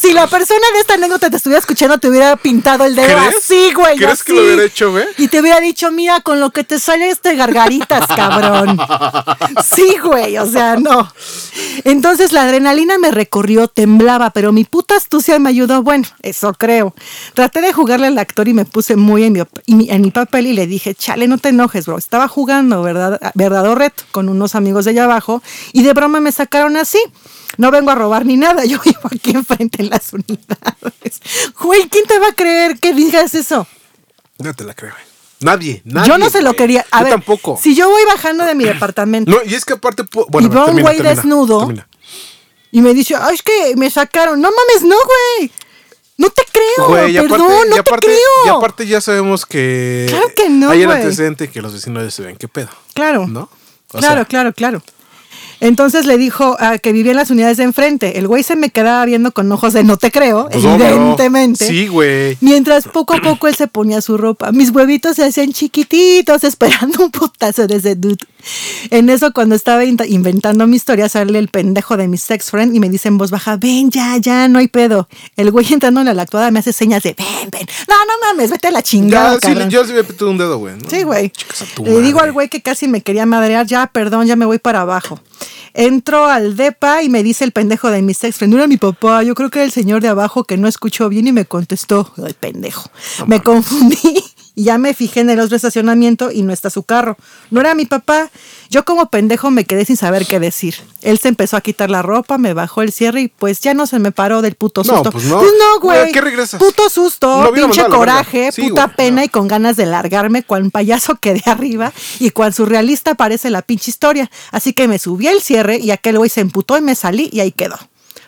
B: si, si la persona de esta anécdota te estuviera escuchando, te hubiera pintado el dedo
C: ¿Crees?
B: así, güey.
C: ¿Crees que lo hubiera hecho, güey?
B: Y te hubiera dicho, mira, con lo que te sale este gargaritas, cabrón. Sí, güey, o sea, no. Entonces la adrenalina me recorrió, temblaba, pero mi puta astucia me ayudó. Bueno, eso creo. Traté de jugarle al actor y me puse muy en mi- en mi papel y le dije, chale, no te enojes, bro. Estaba jugando, ¿verdad? Verdad o reto con unos amigos de allá abajo y de broma me sacaron así. No vengo a robar ni nada, yo vivo aquí enfrente en las unidades. Güey, ¿quién te va a creer que digas eso?
C: No te la creo, güey. Nadie, nadie.
B: yo no se lo
C: güey.
B: quería. A
C: Yo
B: ver,
C: tampoco.
B: Si yo voy bajando de mi departamento
C: No, y es que aparte. Bueno,
B: Y veo a un güey desnudo.
C: termina.
B: y me dice, ay, es que me sacaron. No mames, no, güey. No te creo.
C: Güey,
B: Perdón,
C: aparte,
B: no
C: aparte,
B: te creo.
C: y aparte ya sabemos que.
B: Claro que no,
C: Hay el antecedente que los vecinos ya se ven qué pedo.
B: Claro.
C: ¿No? O
B: claro,
C: sea,
B: claro, claro. Entonces le dijo a que vivía en las unidades de enfrente. El güey se me quedaba viendo con ojos de no te creo,
C: pues, obvio.
B: evidentemente.
C: Sí, güey.
B: Mientras poco a poco él se ponía su ropa. Mis huevitos se hacían chiquititos esperando un putazo de ese dude. En eso cuando estaba in- inventando mi historia sale el pendejo de mi sex friend y me dice en voz baja, ven ya, ya, no hay pedo. El güey entrando en la actuada me hace señas de, ven, ven. No, no mames, vete a la chingada,
C: Ya, sí, yo sí me pito un dedo, güey. ¿no?
B: Sí, güey. Le digo al güey que casi me quería madrear, ya, perdón, ya me voy para abajo. Entro al depa y me dice el pendejo de mi sex friend, no era mi papá, yo creo que era el señor de abajo que no escuchó bien y me contestó, el pendejo. me confundí y ya me fijé en el otro estacionamiento y no está su carro. No era mi papá. Yo como pendejo me quedé sin saber qué decir. Él se empezó a quitar la ropa, me bajó el cierre y pues ya no se me paró del puto
C: No,
B: susto.
C: pues no.
B: no,
C: Güey,
B: güey.
C: ¿a qué regresas?
B: Puto susto,
C: hubiera
B: pinche coraje,
C: Sí,
B: puta
C: güey,
B: pena
C: no.
B: y con ganas de largarme cual payaso quedé arriba y cual surrealista parece la pinche historia. Así que me subí al cierre y aquel güey se emputó y me salí y ahí quedó.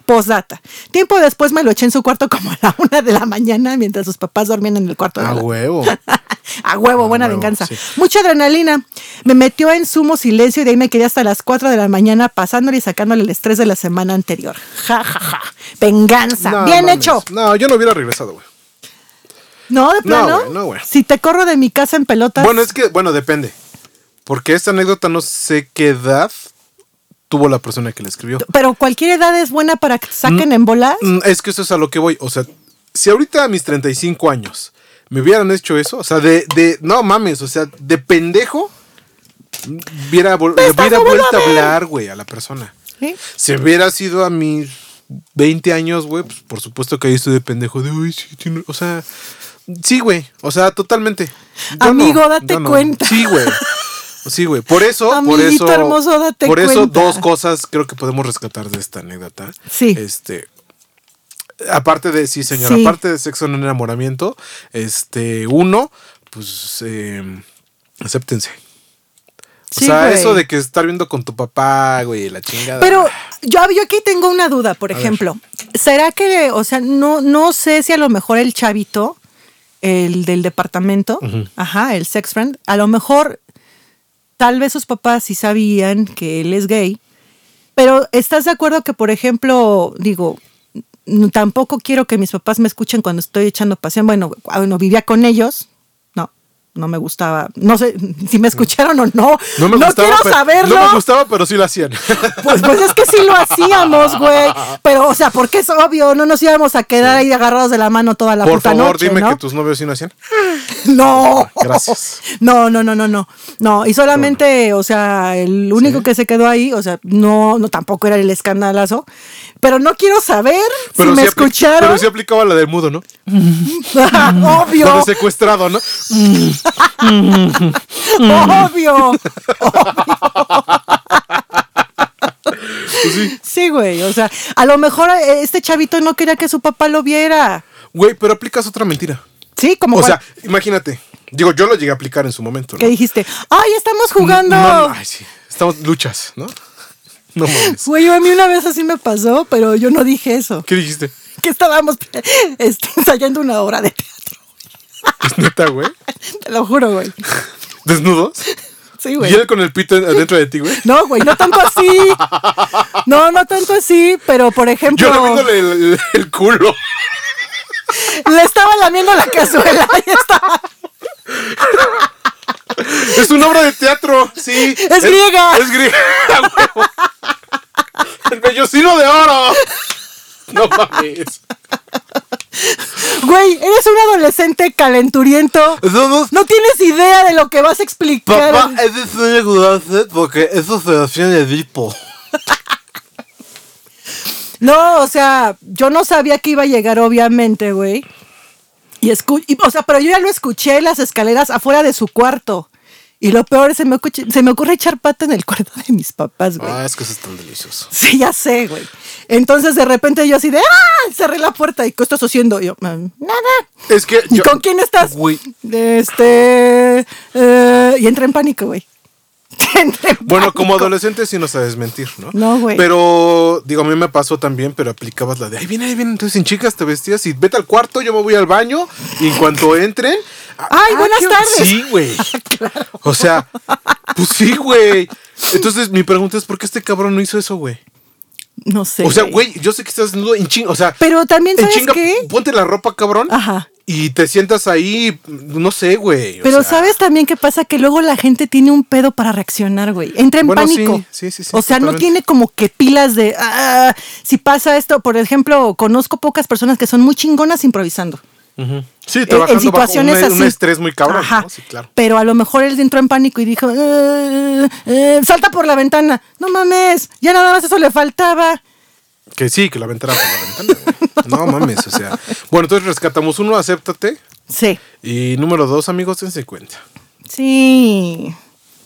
B: Postdata. Tiempo después me lo eché en su cuarto como a la una de la mañana mientras sus papás dormían en el cuarto de
C: A
B: la-
C: huevo.
B: a huevo, buena
C: huevo,
B: venganza.
C: sí.
B: Mucha adrenalina. Me metió en sumo silencio y de ahí me quedé hasta las 4 de la mañana pasándole y sacándole el estrés de la semana anterior. Ja, ja, ja. Venganza.
C: No,
B: Bien
C: mames.
B: hecho.
C: No, yo no hubiera regresado, güey.
B: No, de plano.
C: güey, no, güey.
B: Si te corro de mi casa en pelotas.
C: Bueno, es que, bueno, depende. Porque esta anécdota no sé qué edad tuvo la persona que la escribió.
B: Pero cualquier edad es buena para que saquen en bolas.
C: Mm, Es que eso es a lo que voy. O sea, si ahorita a mis 35 años me hubieran hecho eso, o sea, de, de no mames, o sea, de pendejo, hubiera, vol- le
B: Estás
C: hubiera vuelto a hablar, güey, a la persona.
B: ¿Sí?
C: Si hubiera sido a mis 20 años, güey, pues por supuesto que ahí estoy de pendejo de, uy, sí, tiene-". o sea, sí, güey, o sea, totalmente. Yo
B: Amigo,
C: no,
B: date
C: no.
B: cuenta.
C: Sí, güey. Sí, güey. Por eso, por eso,
B: hermoso, date
C: por eso dos cosas creo que podemos rescatar de esta anécdota.
B: Sí.
C: Este, aparte de, sí, señor,
B: Sí.
C: aparte de sexo en enamoramiento, este, uno, pues, eh, acéptense. O
B: Sí,
C: sea,
B: güey.
C: eso de que estar viendo con tu papá, güey, la chingada.
B: Pero yo, yo aquí tengo una duda, por ejemplo. ¿Será que, o sea, no, no sé si a lo mejor el chavito, el del departamento, ajá, el sex friend, a lo mejor tal vez sus papás sí sabían que él es gay, pero ¿estás de acuerdo que, por ejemplo, digo, tampoco quiero que mis papás me escuchen cuando estoy echando pasión? Bueno, cuando vivía con ellos, no, no me gustaba, no sé si me escucharon o no,
C: no me gustaba,
B: quiero
C: pero,
B: saberlo.
C: No me gustaba, pero sí lo hacían.
B: Pues, pues es que sí lo hacíamos, güey. Pero, o sea, porque es obvio, no nos íbamos a quedar ahí agarrados de la mano toda la
C: Por
B: puta
C: favor,
B: noche,
C: dime
B: ¿no?
C: que tus novios sí lo hacían.
B: No.
C: Gracias.
B: No, no, no, no, no. No, y solamente, o sea, el único que se quedó ahí, o sea, no, no tampoco era el escandalazo. Pero no quiero saber si me
C: sí
B: escucharon.
C: Pero sí aplicaba la del mudo, ¿no?
B: obvio,
C: de secuestrado, ¿no?
B: Obvio.
C: Pues sí.
B: Sí, güey. O sea, a lo mejor eh, este chavito no quería que su papá lo viera.
C: Güey, pero aplicas otra mentira.
B: Sí, como
C: O
B: cual-
C: sea, imagínate. Digo, yo lo llegué a aplicar en su momento. ¿no?
B: que dijiste, ay, estamos jugando.
C: No, no, ay, sí. Estamos luchas, ¿no? No mames.
B: Güey, a mí una vez así me pasó, pero yo no dije eso.
C: ¿Qué dijiste?
B: Que estábamos este, ensayando una obra de teatro.
C: ¿Es neta, güey?
B: Te lo juro, güey.
C: ¿Desnudos?
B: Sí,
C: ¿Y
B: güey.
C: él con el pito adentro de ti, güey?
B: No, güey, no tanto así. No, no tanto así, pero por ejemplo,
C: Yo lamiéndole el, el- el culo.
B: le estaba lamiendo la cazuela. Ahí estaba.
C: Es una obra de teatro, sí.
B: Es griega.
C: Es griega. El vellocino de oro. No mames.
B: Güey, eres un adolescente calenturiento. No tienes idea de lo que vas a explicar.
D: Papá, ese sueño que haces porque eso se hacía en Edipo.
B: No, o sea, yo no sabía que iba a llegar, obviamente, güey. Y, escu y, o sea, pero yo ya lo escuché en las escaleras afuera de su cuarto. Y lo peor es se me, ocurre, se me ocurre echar pata en el cuarto de mis papás, güey.
C: Ah, es que eso es tan delicioso.
B: Sí, ya sé, güey. Entonces de repente yo así de ¡ah! Cerré la puerta y ¿qué estás haciendo? Y yo, "Ah, nada.
C: Es que.
B: ¿Y
C: yo-
B: con quién estás?
C: Güey.
B: Este. eh, y entré en pánico, güey. En
C: Bueno, como adolescente sí no sabes mentir, ¿no?
B: No, güey.
C: Pero, digo, a mí me pasó también, pero aplicabas la de, ahí viene, ahí viene, entonces sin chicas te vestías y vete al cuarto, yo me voy al baño y en cuanto entren...
B: Ay, buenas
C: qué-
B: tardes.
C: Sí, güey. O sea, pues sí, güey. Entonces mi pregunta es, ¿por qué este cabrón no hizo eso, güey?
B: No sé.
C: O sea, güey, yo sé que estás desnudo en chinga, o sea...
B: Pero también,
C: en
B: ¿sabes
C: chinga,
B: qué?
C: ponte la ropa, cabrón.
B: Ajá.
C: Y te sientas ahí, no sé, güey. o
B: Pero
C: sea,
B: ¿sabes también qué pasa? Que luego la gente tiene un pedo para reaccionar, güey. Entra en
C: Bueno,
B: pánico.
C: sí, sí, sí,
B: o sea, no tiene como que pilas de, ah, si pasa esto, por ejemplo, conozco pocas personas que son muy chingonas improvisando.
C: Sí,
B: Eh,
C: trabajando
B: en situaciones
C: bajo un, un
B: así.
C: estrés muy cabrón,
B: Ajá.
C: ¿no? Sí, claro.
B: Pero a lo mejor él entró en pánico y dijo, "Eh, eh, salta por la ventana. No mames, ya nada más eso le faltaba.
C: Que sí, que la ventana por la ventana, güey. No mames, o sea. Bueno, entonces rescatamos uno, acéptate.
B: Sí,
C: Y número dos, amigos, dense cuenta.
B: sí.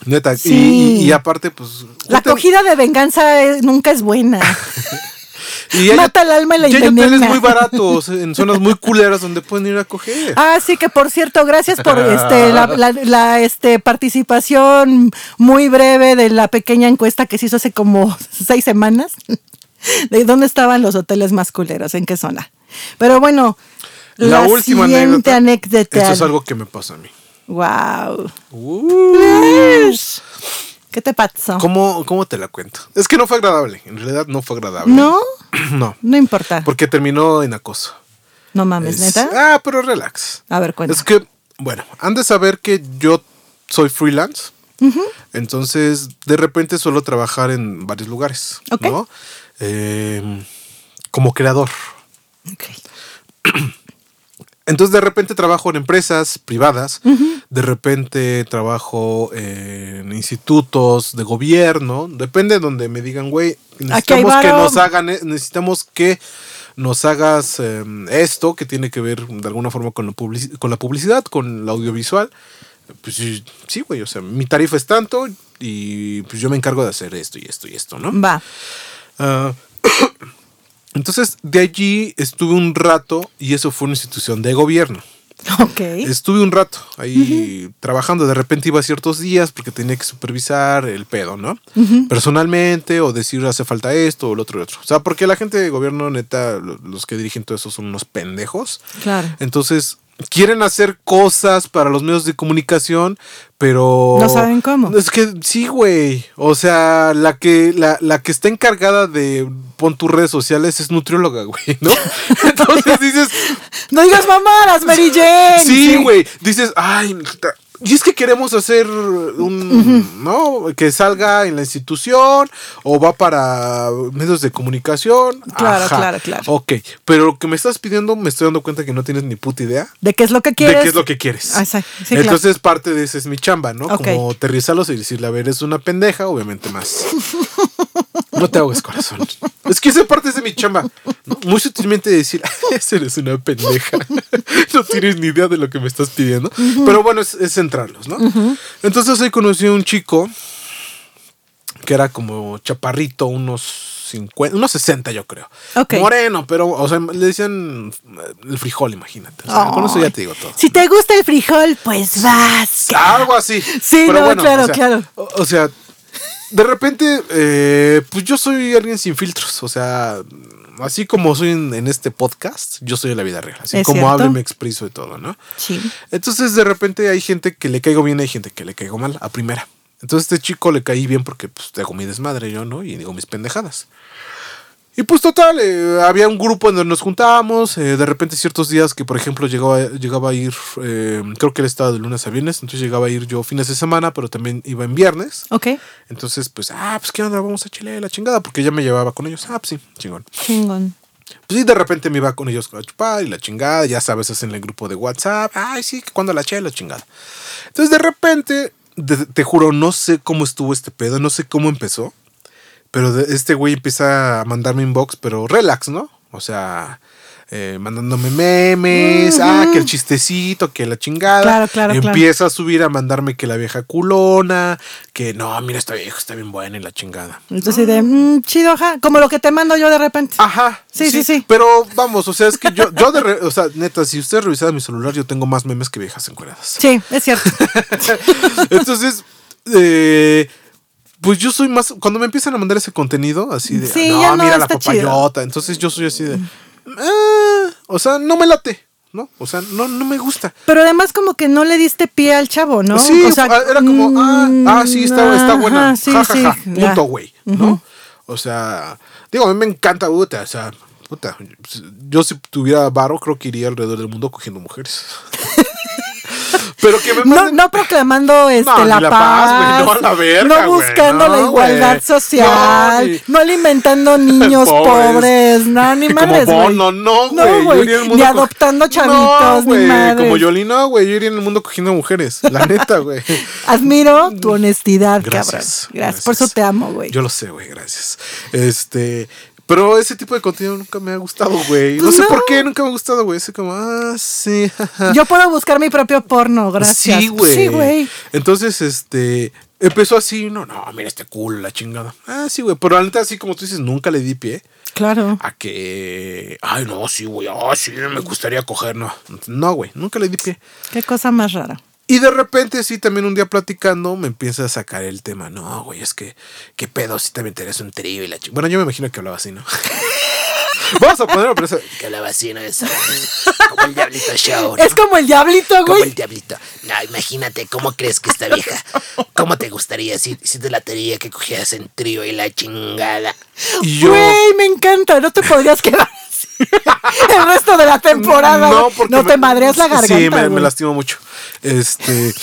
C: Neta. y-
B: Sí.
C: Y, y aparte, pues.
B: La acogida de venganza nunca es buena.
C: y
B: mata el alma y la
C: y
B: envenena.
C: muy baratos en zonas muy culeras donde pueden ir a coger.
B: Ah, sí, que por cierto, gracias por este, la, la- la, este, participación muy breve de la pequeña encuesta que se hizo hace como seis semanas. ¿De dónde estaban los hoteles más culeros? ¿En qué zona? Pero bueno, la,
C: la, última
B: siguiente
C: anécdota.
B: anécdota.
C: Esto es algo que me pasa a mí.
B: Wow.
C: Uh,
B: ¿Qué te pasó?
C: ¿cómo, ¿Cómo te la cuento? Es que no fue agradable. En realidad no fue agradable.
B: ¿No?
C: No.
B: No importa.
C: Porque terminó en acoso.
B: No mames,
C: Es-
B: neta.
C: Ah, pero relax.
B: A ver, cuéntame.
C: Es que, bueno, han de saber que yo soy freelance. Entonces, de repente suelo trabajar en varios lugares.
B: Ok.
C: ¿no? Eh, como creador. Entonces, de repente trabajo en empresas privadas. De repente trabajo en institutos de gobierno. Depende de donde me digan, güey, necesitamos que nos hagan, e- necesitamos que nos hagas eh, esto que tiene que ver de alguna forma con con la publicidad, con la audiovisual. Pues sí, güey, o sea, mi tarifa es tanto y pues yo me encargo de hacer esto y esto y esto, ¿no?
B: Va.
C: Ah, entonces, de allí estuve un rato y eso fue una institución de gobierno.
B: Ok.
C: Estuve un rato ahí trabajando, de repente iba ciertos días porque tenía que supervisar el pedo, ¿no? Personalmente o decir hace falta esto o lo otro y lo otro. O sea, porque la gente de gobierno, neta, lo- los que dirigen todo eso son unos pendejos.
B: Claro.
C: Entonces, quieren hacer cosas para los medios de comunicación, pero...
B: No saben cómo.
C: Es que sí, güey. O sea, la que, la, la que está encargada de pon tus redes sociales es nutrióloga, güey, ¿no? Entonces dices,
B: No digas mamadas, Mary Jane.
C: sí, güey. Dices, ay, y es que queremos hacer un, ¿no? Que salga en la institución o va para medios de comunicación.
B: Claro,
C: Ajá.
B: claro, claro.
C: Ok, pero lo que me estás pidiendo me estoy dando cuenta que no tienes ni puta idea
B: ¿De qué es lo que quieres?
C: de qué es lo que quieres.
B: Ah. Sí, claro.
C: Entonces parte de ese es mi chamba, ¿no?
B: Ok.
C: Como aterrizarlos y decirle, a ver, es una pendeja, obviamente más. No te ahogues, corazón. Es que esa parte es de mi chamba. Muy sutilmente decir, eres una pendeja. No tienes ni idea de lo que me estás pidiendo. Pero bueno, es, es centrarlos, ¿no? Entonces ahí conocí a un chico que era como chaparrito, unos 50, unos 60 yo creo. Moreno, pero, o sea, le decían el frijol, imagínate. O sea, con eso ya te digo todo.
B: Si te gusta el frijol, pues vas.
C: Algo así.
B: Sí, no, claro,
C: o sea,
B: claro.
C: O sea, de repente, eh, pues yo soy alguien sin filtros. O sea, así como soy en, en este podcast, yo soy en la vida real. Así como
B: cierto.
C: hablo y me expreso y todo, ¿no?
B: Sí.
C: Entonces de repente hay gente que le caigo bien, hay gente que le caigo mal a primera. Entonces este chico le caí bien porque pues hago mi desmadre yo, ¿no? Y digo mis pendejadas. Y pues total, eh, había un grupo en donde nos juntábamos, eh, de repente ciertos días que por ejemplo llegaba, llegaba a ir, eh, creo que él estaba de lunes a viernes, entonces llegaba a ir yo fines de semana, pero también iba en viernes.
B: Ok.
C: Entonces pues, ah, pues qué onda, vamos a Chile, la chingada, porque ya me llevaba con ellos. Ah, pues sí, chingón.
B: Chingón.
C: Pues sí, de repente me iba con ellos a chupar y la chingada, ya sabes, es en el grupo de WhatsApp, ay, sí, cuando la chela, la chingada. Entonces de repente, de- te juro, no sé cómo estuvo este pedo, no sé cómo empezó, pero de- este güey empieza a mandarme inbox, pero relax, ¿no? O sea, eh, mandándome memes, ah, que el chistecito, que la chingada.
B: Claro, claro, claro.
C: Empieza a subir a mandarme que la vieja culona, que no, mira, esta vieja está bien buena y la chingada.
B: Entonces de, mm, chido, ajá. Como lo que te mando yo de repente.
C: Ajá.
B: Sí, sí, sí.
C: Pero vamos, o sea, es que yo, yo de, re- o sea, neta, si ustedes revisaran mi celular, yo tengo más memes que viejas encueradas.
B: Sí, es cierto.
C: Entonces, eh, pues yo soy más, cuando me empiezan a mandar ese contenido, así de,
B: Sí,
C: no,
B: no
C: mira la
B: está chido.
C: papayota, entonces yo soy así de, "Ah", o sea, no me late, ¿no? O sea, no, no me gusta.
B: Pero además como que no le diste pie al chavo, ¿no?
C: Sí,
B: O sea,
C: era como, ah,
B: mm,
C: ah, sí, está, está buena.
B: ajá, sí,
C: ja, ja,
B: sí,
C: ja, punto, güey, ¿no? O sea, digo, a mí me encanta, puta, o sea, puta, yo si tuviera varo, creo que iría alrededor del mundo cogiendo mujeres. Pero que me
B: No, no proclamando este,
C: No,
B: la,
C: la
B: paz,
C: paz, no, a la verga,
B: no
C: güey,
B: buscando la igualdad social,
C: No,
B: alimentando niños
C: Pobres.
B: pobres, no, ni madres.
C: Bono, no,
B: No,
C: güey.
B: ni adoptando chavitos, ni madres.
C: Como Yoli, no, güey. Yo iría en el mundo cogiendo mujeres. La neta, güey.
B: Admiro tu honestidad,
C: Gracias,
B: cabrón. Gracias,
C: gracias.
B: por eso te amo, güey.
C: Yo lo sé, güey, gracias. Este. Pero ese tipo de contenido nunca me ha gustado, güey. No
B: Pues
C: sé por qué nunca me ha gustado, güey. Es como, ah, sí.
B: Yo puedo buscar mi propio porno, gracias.
C: Sí, güey.
B: Sí, güey.
C: Entonces, este. Empezó así, no, no, mira este culo, la chingada. Ah, sí, güey. Pero la neta, así como tú dices, nunca le di pie
B: Claro.
C: a que. Ay, no, sí, güey. Ah, sí, me gustaría coger. No, no, güey. Nunca le di pie.
B: Qué cosa más rara.
C: Y de repente, sí, también un día platicando, me empieza a sacar el tema. No, güey, es que, ¿qué pedo si también tenés un trío y la chica? Bueno, yo me imagino que hablaba así, ¿no? Vamos a ponerlo, pero eso-
E: Que hablaba así, ¿no? Eso, como el diablito show, ¿no?
B: Es como el diablito,
E: Como
B: güey.
E: el diablito. No, imagínate, ¿cómo crees que esta vieja? ¿Cómo te gustaría si, si te latería que cogieras en trío y la chingada?
C: Y yo.
B: Güey, me encanta. No te podrías quedar así el resto de la temporada.
C: No, porque
B: no
C: me-
B: te madreas la garganta.
C: Sí, me, me lastimo mucho. Este.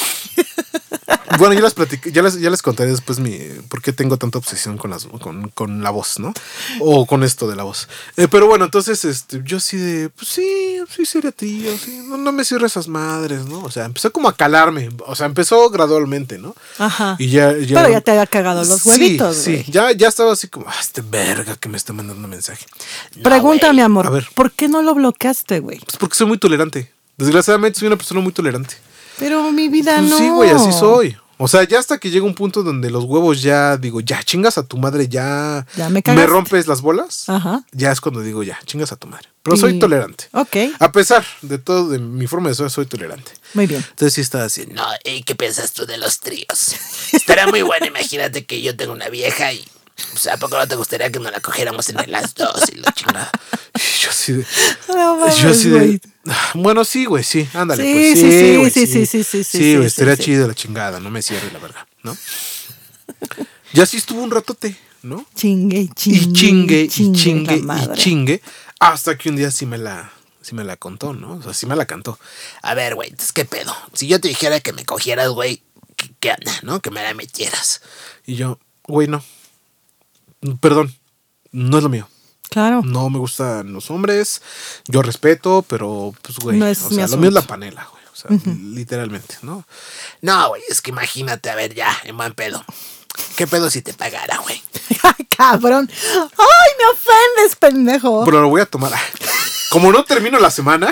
C: bueno, ya les platiqué, ya les, ya les contaré después mi por qué tengo tanta obsesión con las con, con la voz, ¿no? O con esto de la voz. Eh, pero bueno, entonces, este, yo sí de, pues sí, sí sería tío, sí, no, no me cierre esas madres, ¿no? O sea, empezó como a calarme, o sea, empezó gradualmente, ¿no?
B: Ajá.
C: Y ya, ya
B: Pero ya te había cagado los
C: Sí,
B: huevitos,
C: Sí,
B: güey.
C: ya, ya estaba así como, ah, este verga que me está mandando mensaje.
E: No,
B: Pregunta,
E: güey.
B: mi amor.
C: A ver.
B: ¿Por qué no lo bloqueaste, güey?
C: Pues porque soy muy tolerante. Desgraciadamente soy una persona muy tolerante.
B: Pero mi vida
C: Pues
B: no.
C: Sí, güey, así soy. O sea, ya hasta que llega un punto donde los huevos ya digo, ya chingas a tu madre, ya,
B: Ya me cagaste.
C: rompes las bolas.
B: Ajá.
C: Ya es cuando digo, ya, chingas a tu madre. Pero soy
B: Y-
C: tolerante.
B: Ok,
C: A pesar de todo, de mi forma de ser, soy tolerante.
B: muy bien.
C: Entonces sí estaba así.
E: No, ¿y qué piensas tú de los tríos? Estará muy bueno, imagínate que yo tengo una vieja y... Pues, ¿A poco no te gustaría que nos la cogiéramos entre las dos y la chingada?
C: Y yo así de.
B: No mames,
C: yo así de.
B: güey.
C: "Ah, Bueno, sí, güey, sí, ándale.
B: Sí,
C: pues,
B: sí, sí,
C: güey,
B: sí, sí, sí, sí, sí,
C: Sí, güey,
B: sí,
C: estaría
B: sí.
C: chido la chingada, no me cierre la verga, ¿no? Ya sí estuvo un ratote, ¿no?
B: Chingue, chingue.
C: y chingue, y chingue, y
B: madre.
C: chingue, hasta que un día sí me la, sí me la contó, ¿no? O sea, sí me la cantó.
E: A ver, güey, entonces, ¿qué pedo? Si yo te dijera que me cogieras, güey, ¿qué, qué onda, no? Que me la metieras.
C: Y yo, güey, no. Perdón, no es lo mío.
B: Claro.
C: No me gustan los hombres. Yo respeto, pero, pues, güey.
B: No es
C: o sea, lo mío es la panela, güey. O sea, literalmente, ¿no?
E: No, güey, es que imagínate, a ver, ya, en buen pedo. ¿Qué pedo si te pagara, güey?
B: Ay, cabrón. Ay, me ofendes, pendejo.
C: Pero lo voy a tomar. Como no termino la semana,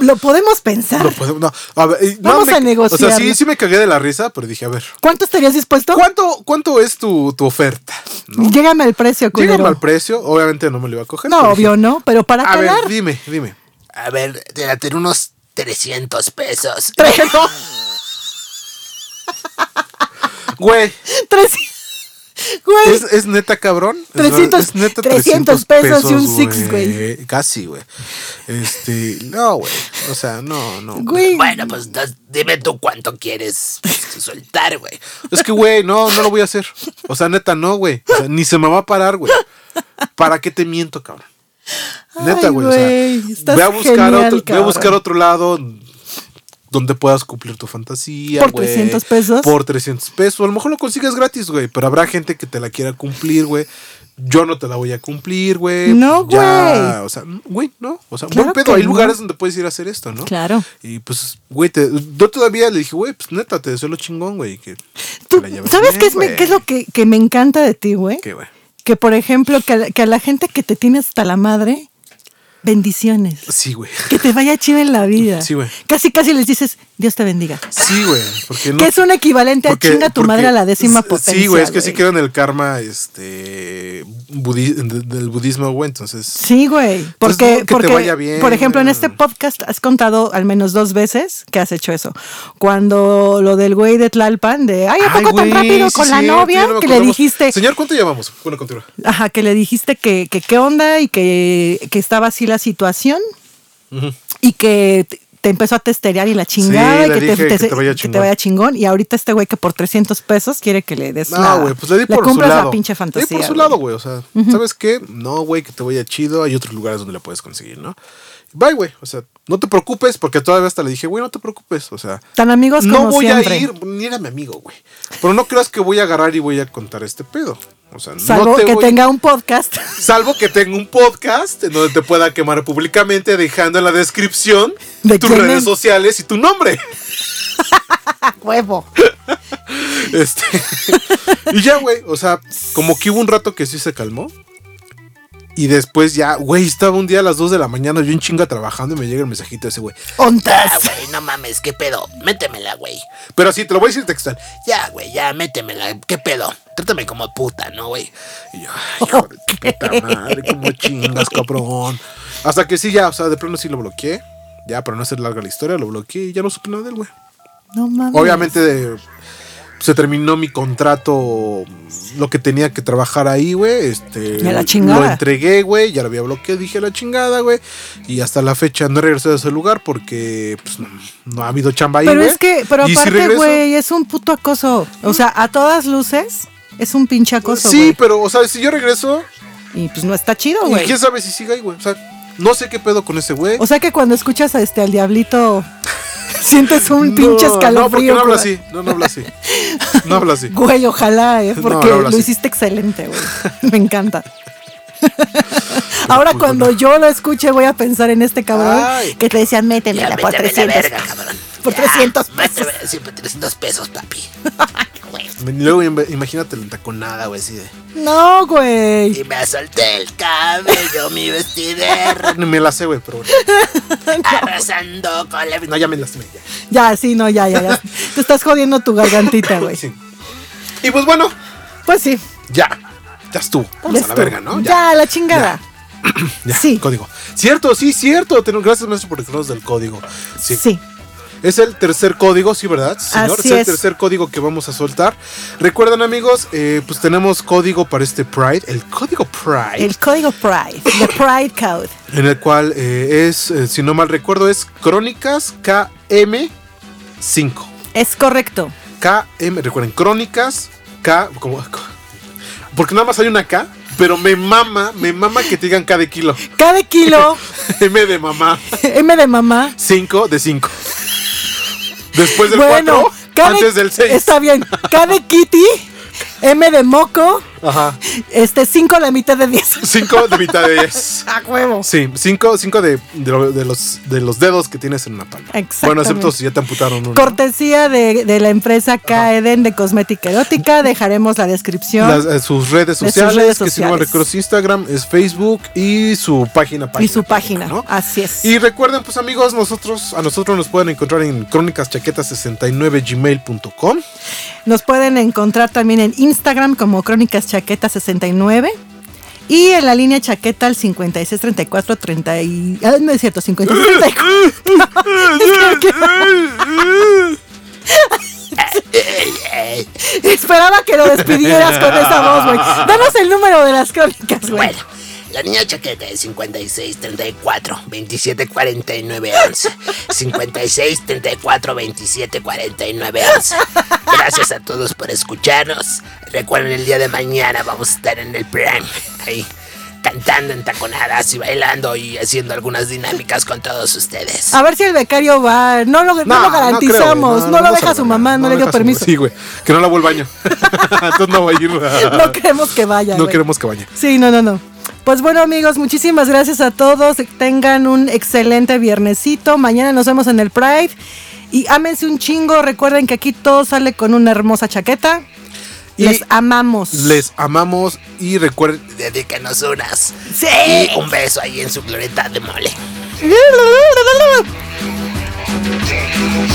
B: Lo podemos pensar.
C: lo podemos. No, a ver, y- no
B: Vamos
C: me-
B: a
C: O sea, sí, sí me cagué de la risa, pero dije, a ver.
B: ¿Cuánto estarías dispuesto?
C: ¿Cuánto, cuánto es tu, tu oferta? ¿no?
B: Llégame el precio, culero.
C: Llega al precio, obviamente no me lo iba a coger.
B: No, obvio no, pero para
C: A
B: calar.
C: ver, dime, dime.
E: A ver, te la tengo unos 300 pesos.
C: Güey,
B: Tres. Güey, Güey.
C: Es, es neta cabrón. Es
B: 300
C: es neta
B: 300 pesos y un six, güey.
C: Casi, güey. Este, no, güey. O sea, no, no.
B: Güey.
E: Bueno, pues dime tú cuánto quieres pues, soltar, güey.
C: Es que, güey, no, no lo voy a hacer. O sea, neta, no, güey. O sea, ni se me va a parar, güey. ¿Para qué te miento, cabrón? Neta, güey. O sea, voy a buscar
B: genial,
C: otro, voy a buscar otro lado donde puedas cumplir tu fantasía,
B: ¿Por
C: güey.
B: 300 pesos?
C: Por 300 pesos. A lo mejor lo consigues gratis, güey. Pero habrá gente que te la quiera cumplir, güey. Yo no te la voy a cumplir, güey.
B: No,
C: Ya,
B: güey.
C: O sea, güey, no. O sea,
B: Claro
C: buen pedo.
B: que
C: Hay
B: no.
C: lugares donde puedes ir a hacer esto, ¿no?
B: Claro.
C: Y pues, güey, yo todavía le dije, güey, pues neta, te deseo lo chingón, güey. Que
B: Tú,
C: la
B: ¿Sabes qué es, me- qué es lo que, que me encanta de ti, güey?
C: ¿Qué, güey?
B: Que, por ejemplo, que a, que a la gente que te tiene hasta la madre, bendiciones.
C: Sí, güey.
B: Que te vaya chido en la vida.
C: Sí, güey.
B: Casi, casi les dices, Dios te bendiga.
C: Sí, güey. Porque no.
B: que es un equivalente
C: porque-
B: a chinga tu
C: porque-
B: madre a la décima potencia.
C: Sí, güey, es que sí queda en el karma este budi- de- del budismo, güey. Entonces.
B: Sí, güey. Porque,
C: no, que te
B: porque
C: vaya bien.
B: por ejemplo, en este podcast has contado al menos dos veces que has hecho eso. Cuando lo del güey de Tlalpan, de, ay, ¿a
C: Ay,
B: poco tan rápido
C: sí,
B: con la novia?
C: no
B: que le dijiste,
C: Señor, ¿cuánto llevamos? Bueno, continúa.
B: ajá, que le dijiste que, que qué onda y que, que estaba así la situación y que te, empezó a testerear y la chingada
C: Sí,
B: y
C: le
B: que te, te-
C: que te vaya
B: que te
C: chingón.
B: vaya chingón. Y ahorita este güey que por 300 pesos quiere que le des la...
C: No, güey, pues le di por su
B: cumplas
C: lado.
B: la pinche
C: Le
B: fantasía.
C: di por su
B: güey.
C: lado, güey. O sea, ¿sabes qué? No, güey, que te vaya chido. Hay otros lugares donde la puedes conseguir, ¿no? Bye, güey. O sea, no te preocupes, porque todavía hasta le dije, güey, no te preocupes. O sea,
B: Tan amigos
C: no
B: como
C: voy
B: siempre.
C: a ir, ni era mi amigo, güey. Pero no creas que voy a agarrar y voy a contar este pedo. O sea,
B: Salvo
C: no te
B: que
C: voy-
B: tenga un podcast.
C: Salvo que tenga un podcast en donde te pueda quemar públicamente dejando en la descripción
B: ¿De
C: tus redes
B: es?
C: sociales y tu nombre.
B: Huevo.
C: Este. y ya, güey. O sea, como que hubo un rato que sí se calmó. Y después ya, güey, estaba un día a las 2 de la mañana, yo en chinga trabajando y me llega el mensajito de ese güey.
E: Ah,
B: Ontas.
E: güey, no mames, ¿qué pedo? Métemela, güey.
C: Pero sí, te lo voy a decir textual.
E: Ya, güey, ya, métemela. ¿Qué pedo? Trátame como puta, ¿no, güey?
C: Y yo, ay, hijo de tu puta madre, cómo chingas, cabrón. Hasta que sí, ya, o sea, de plano sí lo bloqueé. Ya, para no hacer larga la historia, lo bloqueé y ya no supe nada de él, güey.
B: No mames.
C: Obviamente de- se terminó mi contrato, lo que tenía que trabajar ahí, güey. Este,
B: Y a la chingada.
C: Lo entregué, güey, ya lo había bloqueado, dije a la chingada, güey. Y hasta la fecha no he regresado a ese lugar porque pues, no, no ha habido chamba ahí,
B: Pero es que, pero
C: Y
B: aparte, güey, es un puto acoso. O sea, a todas luces, es un pinche acoso,
C: Sí, pero, o sea, si yo regreso,
B: Y pues no está chido,
C: y
B: güey.
C: quién sabe si sigue ahí, güey. O sea, no sé qué pedo con ese güey.
B: O sea que cuando escuchas a este al diablito, sientes un pinche
C: No,
B: escalofrío.
C: No, porque no habla así, no, no habla así. No habla así.
B: Güey, ojalá, ¿eh?
C: No,
B: Porque
C: no habla
B: lo
C: así.
B: hiciste excelente, güey. Me encanta. Ahora cuando yo lo escuche voy a pensar en este cabrón
C: Ay.
B: que te decía, métemela por
E: méteme la
B: 300.
E: verga, cabrón.
B: Por
E: Ya,
B: 300 pesos.
E: méteme- Sí, por 300 pesos, papi.
C: Luego im- imagínate la entaconada, güey, así de.
B: No, güey.
E: Y me solté el cabello, mi vestidero,
C: Ni me la sé, güey, pero bueno.
E: arrasando con la...
C: No, ya me lastimé, ya.
B: Ya, sí, no, ya, ya, ya. Te estás jodiendo tu gargantita, güey.
C: Sí. Y pues bueno,
B: Pues sí.
C: ya. Ya estuvo. Vamos
B: ya
C: a la
B: estuvo.
C: verga, ¿no?
B: Ya, la chingada.
C: Ya,
B: sí.
C: Código. Cierto, sí, cierto. Gracias, maestro, por recordarnos del código. Sí.
B: Sí.
C: Es el tercer código, sí, ¿verdad? Señor,
B: Así
C: es el
B: es.
C: tercer código que vamos a soltar. Recuerden, amigos, eh, pues tenemos código para este Pride, el código Pride,
B: El código Pride. The Pride Code.
C: en el cual eh, es, eh, si no mal recuerdo, es Crónicas KM5.
B: Es correcto.
C: KM, recuerden, Crónicas K, como, porque nada más hay una K, pero me mama, me mama que te digan K de kilo.
B: Cada kilo,
C: M de mamá,
B: M de mamá.
C: 5 de 5. Después del
B: bueno,
C: 4,
B: cada-
C: antes del 6.
B: Está bien. Cada kitty, M de moco,
C: Ajá.
B: este 5 la mitad de 10.
C: 5 de mitad de 10.
B: A huevo.
C: Sí, 5 cinco de, de, de los, de los dedos que tienes en una palma. Bueno,
B: Exactamente.
C: excepto si ya te amputaron uno.
B: Cortesía de, de la empresa K-Eden de cosmética erótica. Dejaremos la descripción.
C: Las- eh, sus redes
B: sus
C: sociales,
B: redes
C: que si no recuerdo Instagram, es Facebook y su página.
B: y su
C: página,
B: página.
C: ¿no?
B: Así es.
C: Y recuerden, pues amigos, nosotros, a nosotros nos pueden encontrar en crónicaschaquetas69gmail.com.
B: Nos pueden encontrar también en Instagram como Crónicas Chaqueta 69 y en la línea chaqueta al 5634 30 y... ah, no es cierto, 5634.
E: güey.
B: Esperaba que lo despidieras con esa voz, güey. Danos el número de las crónicas, güey.
E: La niña chaqueta es 56 34 27 49 11. 56 34 27 49 11. Gracias a todos por escucharnos. Recuerden, el día de mañana vamos a estar en el Prime. Ahí, cantando en taconadas y bailando y haciendo algunas dinámicas con todos ustedes.
B: A ver si el becario va. No lo, no lo garantizamos. No,
C: creo,
B: lo deja su mamá, no, le dio
C: su-
B: permiso.
C: Sí, güey. Que no lavo el baño. Entonces no va a ir.
B: No queremos que vaya.
C: No queremos que vaya.
B: Sí, no, no, no. Pues bueno amigos, muchísimas gracias a todos. Tengan un excelente viernesito. Mañana nos vemos en el Pride. Y ámense un chingo. Recuerden que aquí todo sale con una hermosa chaqueta.
C: Y
B: les amamos.
C: Les amamos y recuerden,
E: dedícanos unas.
B: Sí.
E: Y un beso ahí en su glorieta de mole.